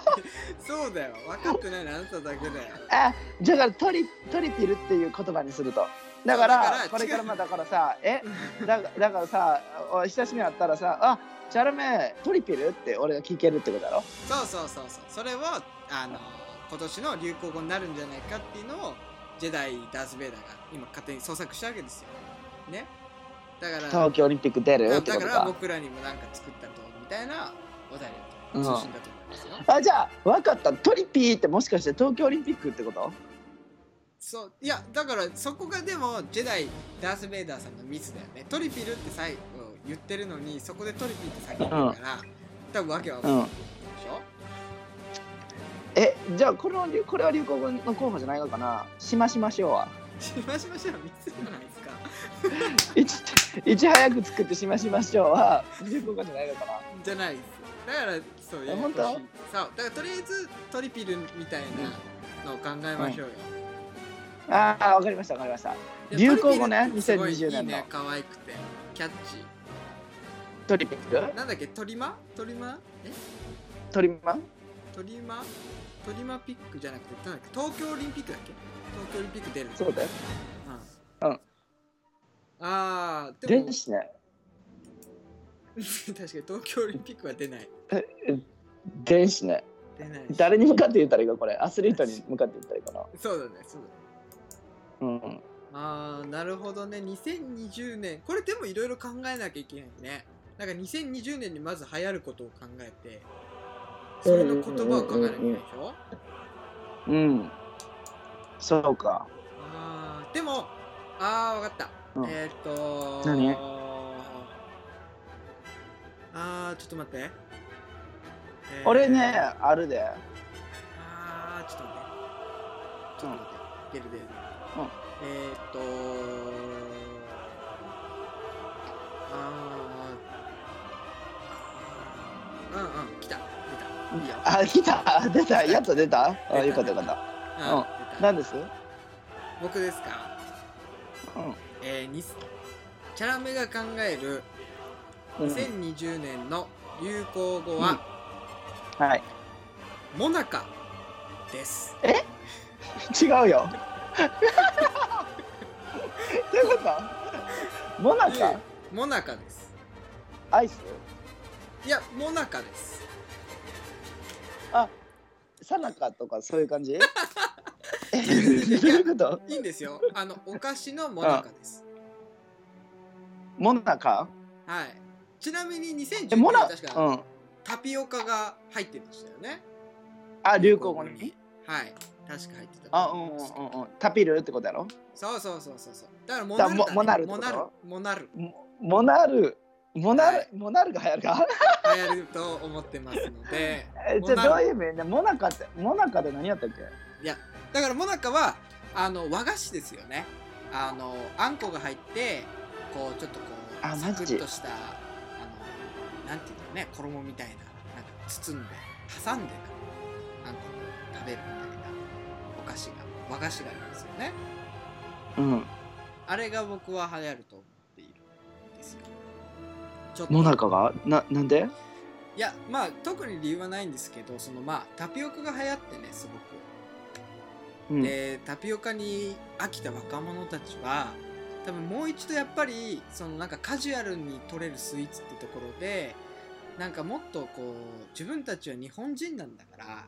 そうだよ。分かってないのあなただけだよ。あだからトリトリピルっていう言葉にするとだからこれからまあだからさえ？だだからさお久しぶりに会ったらさあチャルメトリピルって俺が聞けるってことだろ？そうそうそうそう。それをあの今年の流行語になるんじゃないかっていうのをジェダイ・ダース・ベイダーが今勝手に創作したわけですよ。ね？だから東京オリンピック出る？だだからってことか。僕らにもなんか作ったとみたいなお題うん。通信だと思いますよ、あじゃあ分かった。トリピーってもしかして東京オリンピックってこと？そういやだからそこがでもジェダイ・ダース・ベイダーさんのミスだよね。トリピルって最後言ってるのにそこでトリピって先に言うから、多分わけは分かんないでしょ、えじゃあこの流これは流行語の候補じゃないのかな？しましましょうは。しましましょうミスじゃないですか？いちいち早く作ってしましましょうは流行語じゃないのかな？じゃないです。だからそうい。う本当？そうだからとりあえずトリピルみたいなのを考えましょうよ、ああわかりましたわかりました。で流行語ねトリピルってすごい2020年の。いいね可愛くてキャッチ。トリピルーなんだっけ？トリマ？トリマ？え？トリマ？トリマ？トリマピックじゃなくて東京オリンピックだっけ？東京オリンピック出るそうだよ。うん。うん。あーでも。電子ね。確かに東京オリンピックは出ない。電子ね。出ない。誰に向かって言ったらいいかこれ。アスリートに向かって言ったらいいかな。そうだねそうだねうん。あーなるほどね。2020年。これでもいろいろ考えなきゃいけないね。なんか2020年にまず流行ることを考えてそれの言葉を考えなきゃいけないでしょ？うん。そうか。あーでもあーわかった、うん。えーっと何？あーちょっと待って、えー俺ねあるで。あーちょっと待って。ちょっと待って。出る出るうん。えーっとあーうんうん来た出た。いいよ。あ来た。出た。やっと出た？あた。よかったよかった。うん何です？僕ですか？うん。えー、にチャラメが考えるうん。2020年の流行語は、はい。モナカです。違うよどういうこと？モナいえカモナカです。アイス？いや、モナカです。あサナカとかそういう感じ？えどういうこと？いいんですよ。あの、お菓子のモナカです。モナカ？はい。ちなみに2010えモナ年は確か、うんタピオカが入ってましたよね。あ流行語にはい。確か入ってた。あうんうんうんうん。タピルってことやろ？そうそうそうそうそう。だからモだナルだ、ね、モナルモナル。モナル。モモナルモナル、はい。モナルが流行るか？流行ると思ってますので。えじゃあどういう意味ねモナカってモナカで何やったっけ？いやだからモナカはあの和菓子ですよね。あのあんこが入ってこうちょっとこうあサクッとしたあのなんていうのね衣みたいななんか包んで挟んでなんか食べるみたいな。お菓子が和菓子がありますよね。うん。あれが僕は流行ると思っているんですよ。ちょっと。モナカが？な、なんで？いやまあ特に理由はないんですけどそのまあタピオカが流行ってねすごく。うん。でタピオカに飽きた若者たちは多分もう一度やっぱりそのなんかカジュアルに取れるスイーツってところでなんかもっとこう自分たちは日本人なんだから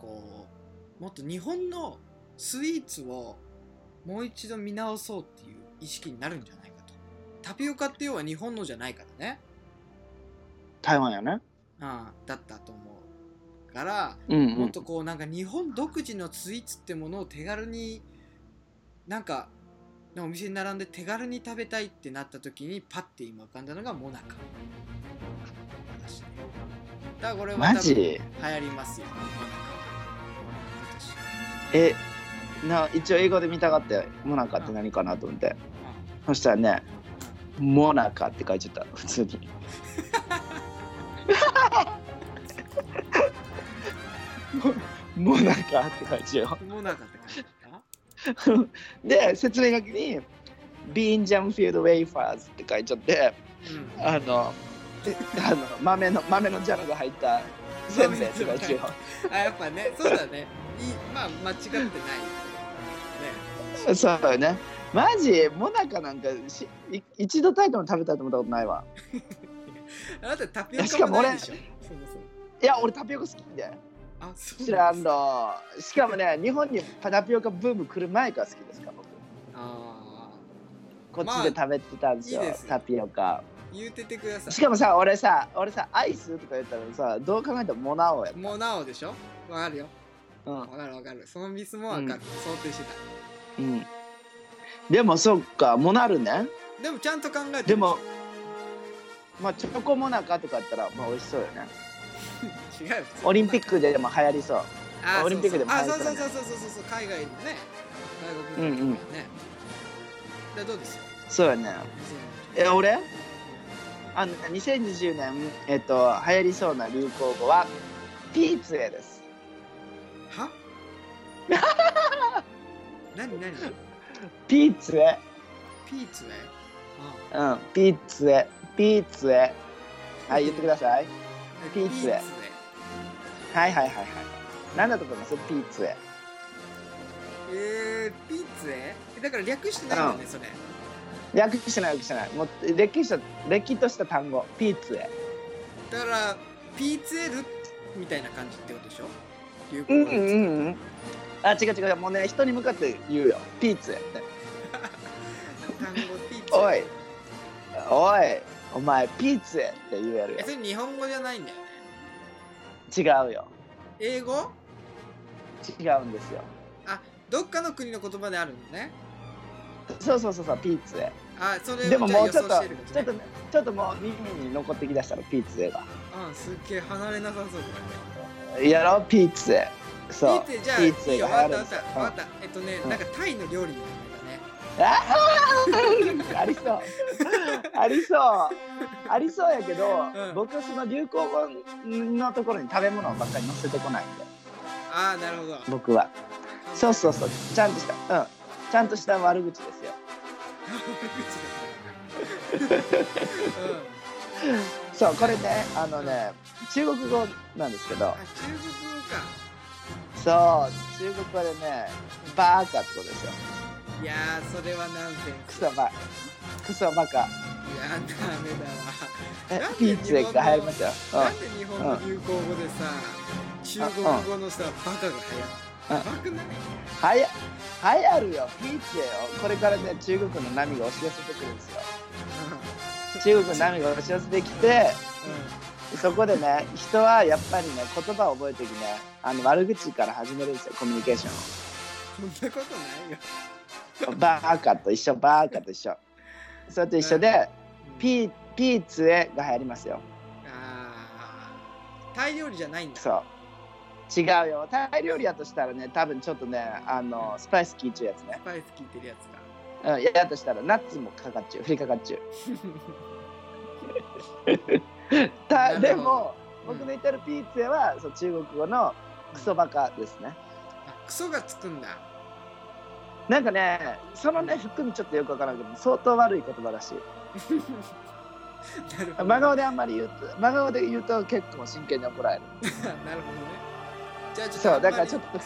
こうもっと日本のスイーツをもう一度見直そうっていう意識になるんじゃないかと。タピオカって要は日本のじゃないからね。台湾やね。ああだったと思うからうんうん。もっとこうなんか日本独自のスイーツってものを手軽になんかお店に並んで手軽に食べたいってなった時にパッて今浮かんだのがモナカ。だからこれは多分流行りますよ。モナカはえ、な、一応英語で見たかったよ。モナカって何かなと思って。そしたらね、モナカって書いちゃった。普通に。モモナカって書いちゃうモナカって書いてで、説明書きに、 bean jam filled wafers って書いちゃって、たうんあの、えあの豆の豆のジャムが入ったせんべいって書いちゃうよ。あやっぱねそうだねまあ間違ってないねそうだよね。マジ？モナカなんかしい一度たりとも食べたいと思ったことないわ。あなたタピオカもないでしょいや、俺タピオカ好きで。あそう知らんの。しかもね、日本にタピオカブーム来る前から好きですから、僕。あこっちで食べてたんですよ、まあいいですよタピオカ。ー言うててくださいしかもさ、俺さ、俺さ、アイスとか言ったらさ、どう考えてもモナオや。もうなおでしょ？わかるようん。わ。かるわかる。そのミスもわかる、うん。想定してた。うん。でもそっか、モナルね。でもちゃんと考えてでも、まあ、チョコモナカとかやったら、まあ、美味しそうよね。違うよオリンピックででも流行りそう。あーオリンピックでもあ流行るからね。そうそうそうそうそうそう。海外のね。外国うんうん。のね、でどうですよそうよね。え、俺？あの、2020年、えっと、流行りそうな流行語は、ピーツェです。は 何何？ピーツェ。ピーツねあうん、ピーツェ。ピーツェ。はい、言ってください。ピーツェねはいはいはいはい。何だと思います？ピーツェ。えー、ピーツえだから略してないんだね、うんそれ略してない略してない。もう、れっきとした、れっきとした単語。ピーツェ。だからピーツエルみたいな感じってことでしょ？流うんうんうん。あ、違う違う。もうね、人に向かって言うよ。ピーツェって。単語ピーツエおい。おい。お前、ピーツェって言えるよえそ。れ日本語じゃないんだよね違うよ。英語？違うんですよ。どっかの国の言葉であるのねそうそうそうそう、ピーツェ。あそれをでももうちょっと、予想してるちょっとね、ちょっともう耳に残ってきだしたらピーツェが。うんすっげえ離れなさそうだねやろう、ピーツェ。そう。じゃあいいよ。わかったわかった。わかった。えっとね、うん。なんかタイの料理の名前だね。あありそう。ありそう。ありそうやけど、うん。僕はその流行語のところに食べ物ばっかり載せてこないんで、ああなるほど。僕は。そうそうそう、ちゃんとした、うん。ちゃんとした悪口ですよ。うん。そう、これね、あのね、中国語なんですけど。あ、中国語かそう、中国語でね、バーカってことですよ。いやーそれはナンセンス。クソバ、クソバカ。いやダメえなんでピーツェが流行りましたよ。だわなんで日本の流行語でさ中国語のさバカが流行やはや、流行るよ、ピーツェよ。これからね、中国の波が押し寄せてくるんですよ。中国の波が押し寄せてきて、そこでね、人はやっぱりね、言葉を覚えてきね、あの悪口から始めるんですよ、コミュニケーショうんそんなことないよンを。バーカと一緒、バーカと一緒。それと一緒で、ピー、ピーツェが流行りますよ。あータイ料理じゃないんだそう。違うよ。タイ料理やとしたらね、多分ちょっとね、あの、スパイス効いちゃうやつねス。パイス効いてるやつかうん、ややとしたらナッツもかかっちゅう、振りかかっちゅう。たでもうん僕の言ってるピーツェはそう中国語のクソバカですね。あクソがつくんだなんかね、そのね、含みちょっとよくわからんけど、相当悪い言葉らしい。なるほど真顔であんまり言うと、真顔で言うと結構真剣に怒られる。なるほどねじゃあちょっとそうだからちょっと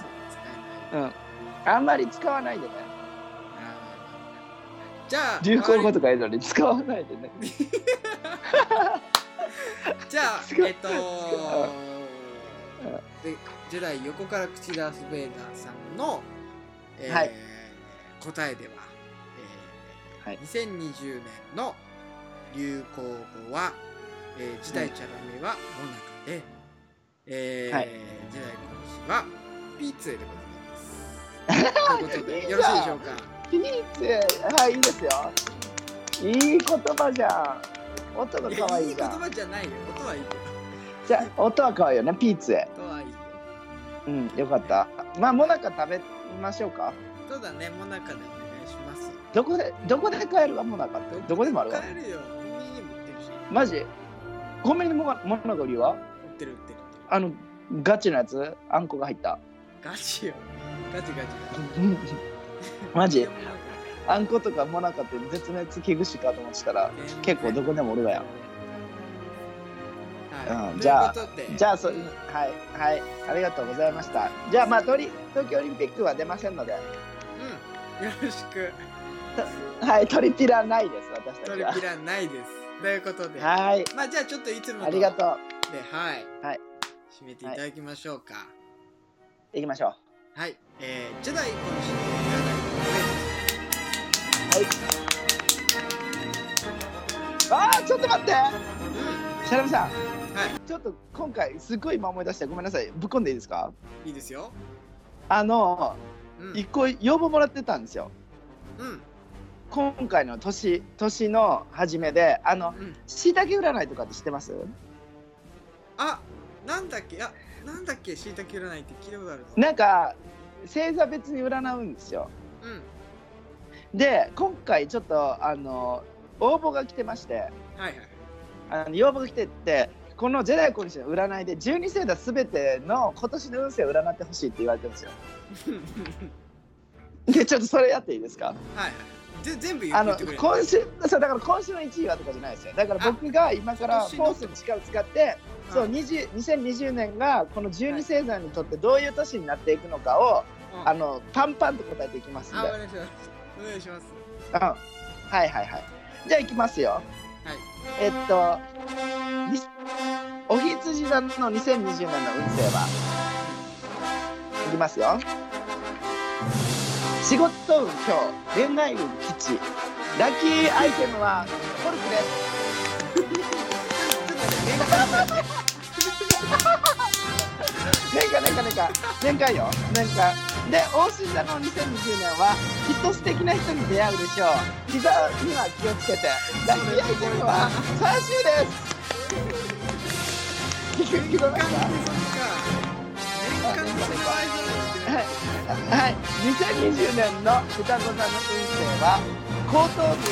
うん。あんまり使わないでね。じゃあ流行語ととか言うのに使わないでね。じゃあえっとでジェダイ横から口ダース・ベイダーさんの、えーはい答えでは、えーはい2020年の流行語は、えー、時代チャラメはモナカで、えーはい時代今年はピーツェでございます。ということでよろしいでしょうか？ピーツェ、はい、いいですよ。いい言葉じゃん。音が可愛い。いい言葉じゃないよ。音はいい。じゃあ、音は可愛いよね、ピーツェ。音はい。うん、よかった。まあ、もなか食べましょうか。そうだね、モナカでお願いします。どこで、どこで買えるわ、もなかって。どこでもあるわ。買えるよ。コンビニにも売ってるし。マジ？コンビニでももなか売りは？売ってる売ってる。あの、ガチのやつ？あんこが入った。ガチよ。ガチガチ。マジ？あんことかもなかって絶滅危惧種かと思ってたら、結構どこでもおるわよ。はい。うんじゃあじゃあそ、はい、はい、ありがとうございました。じゃあ、まあ、とり東京オリンピックは出ませんので、うん。よろしく。はい、トリピラないです、私たちはトリピ。ラないです。ということで。はい、まあじゃあちょっといつものありがとう。で、はい。はい。締めていただきましょうか。行きましょはい。えー、ジェダイ今週。あー、ちょっと待ってシャラミさん、はいちょっと今回、すごい今思い出して、ごめんなさい、ぶっこんでいいですか？いいですよ。あの、うん。一個要望もらってたんですよ。うん。今回の年年の初めであのうん。しいたけ占いとかって知ってます？あ、なんだっけ？あ、なんだっけ？しいたけ占いって聞いたことあるぞ。なんか星座別に占うんですようん。で今回ちょっとあの応募が来てましてはいはい。あの要望が来てってこのジェダイ今週の占いで12星座すべての今年の運勢を占ってほしいって言われてるんですよ。でちょっとそれやっていいですか？はい全部言あの。今週そうだから今週の1位はとかじゃないですよ。だから僕が今からフォースの力を使ってそう20 2020年がこの12星座にとってどういう年になっていくのかを、うん。あのパンパンと答えていきますんあ、で、お願いします。お願いします。うん、はいはいはいじゃあいきますよはい。えっとにお羊座の2020年の運勢は？いきますよ仕事運今日恋愛運吉ラッキーアイテムはコルクです 年間年間年間年間よ年間で大志座の2020年はきっと素敵な人に出会うでしょう。膝には気をつけて。ラッキーアイテムはチャーシューです。聞こえまはい、はい、2020年の双子座の運勢は後頭部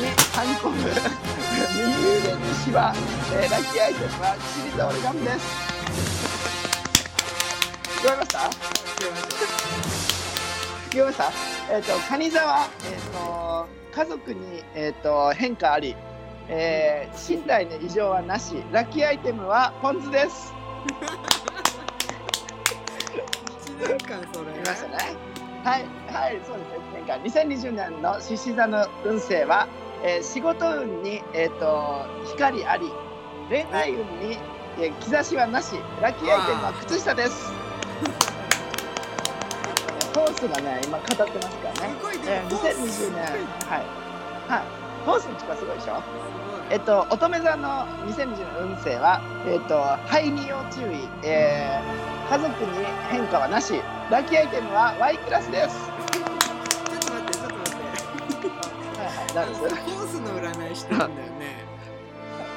にはんこむ右腕にシワ、えーラッキーアイテムはキシリと折り紙です聞こえました？聞こえましたえっ、と蟹座は、えー、と家族に、えー、と変化あり、えー身体の異常はなしラッキーアイテムはポン酢です1年間それ。見ましたね。はい、はい、そうですね。年間2020年の獅子座の運勢は、えー仕事運に、えー、と光あり、恋愛運に、えー兆しはなし、ラッキーアイテムは靴下です。ホースがね、今語ってますからね。すごいねえーホース2020年、はい、はい、ホースの力すごいでしょ？えっと、乙女座の2020年の運勢は、えっと、肺に要注意、えー家族に変化はなし、ラッキーアイテムは Y クラスです。ちょっと待って、ちょっと待って。はいはい、何でさホースの占いしてるんだよね。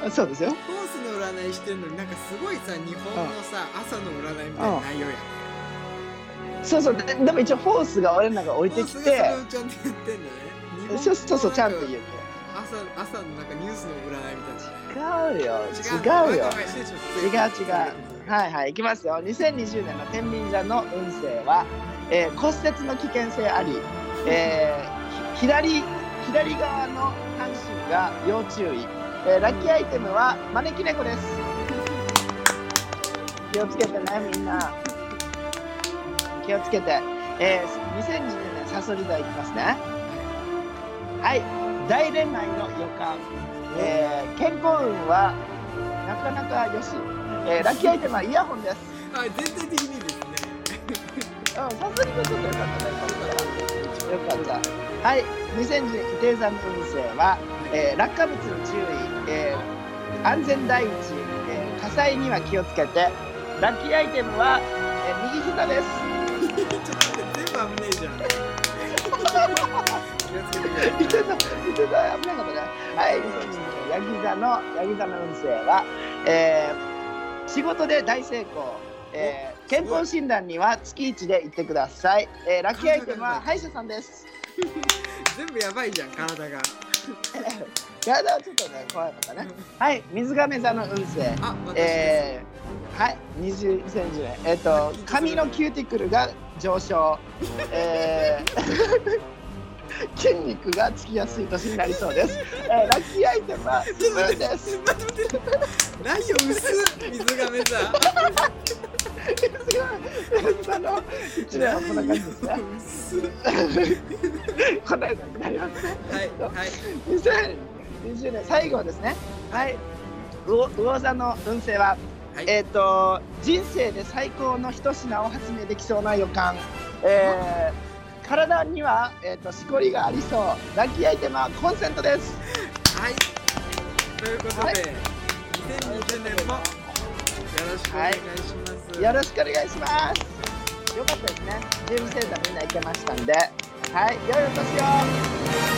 すそうですよ。ホースの占いしてるのになんかすごいさ、日本のさ、朝の占いみたいな内容やん。そうそう、ででも一応フォースが俺の中置いてきホースがちゃんと言ってんだね。そうそうそう、ちゃんと言う。朝朝のなんかニュースの占いみたいな。違うよ。違う違うよ。違う違う。はいはい。いきますよ。2020年の天秤座の運勢は、えー骨折の危険性あり、えーひ左左側の半身が要注意、えーラッキーアイテムは招き猫です。気をつけてねみんな気をつけて、えー、2020年サソリ座いきますね。はい。大恋愛の予感、えー健康運はなかなかよし、えーラッキーアイテムはイヤホンです。はい全体的にですね。うん、さすがにちょっと良かったね。よかった。はい、2010年、伊手座の運勢は、えー落下物の注意、えー安全第一、えー火災には気をつけて、ラッキーアイテムは、えー右膝です。て。はい、2010年、ヤギ座の、ヤギ座の運勢は、えー仕事で大成功。えー健康診断には月1で行ってください。えーラッキーアイテムは歯医者さんです。全部やばいじゃん体が体はちょっとね怖かったね。はい、水瓶座の運勢。あ私です、えー、はい、20 2010年。えっ、と髪のキューティクルが上昇。えー 筋肉がつきやすい年になりそうです。えー、ラッキーアイテムはスプーンです。ライオン薄っ水亀さあの一年はこんな感じですね。薄っこんなになりますね。はいはい2020年最後ですね。はい。魚魚座の運勢は、はいえっ、と人生で最高の一品を発明できそうな予感。えー体にはえっ、としこりがありそう。ラッキーアイテムはコンセントです。はいということで、はい2020年もよろしくお願いします、よろしくお願いします。よかったですね。準備センターみんな行けましたんで。はい。良いお年を。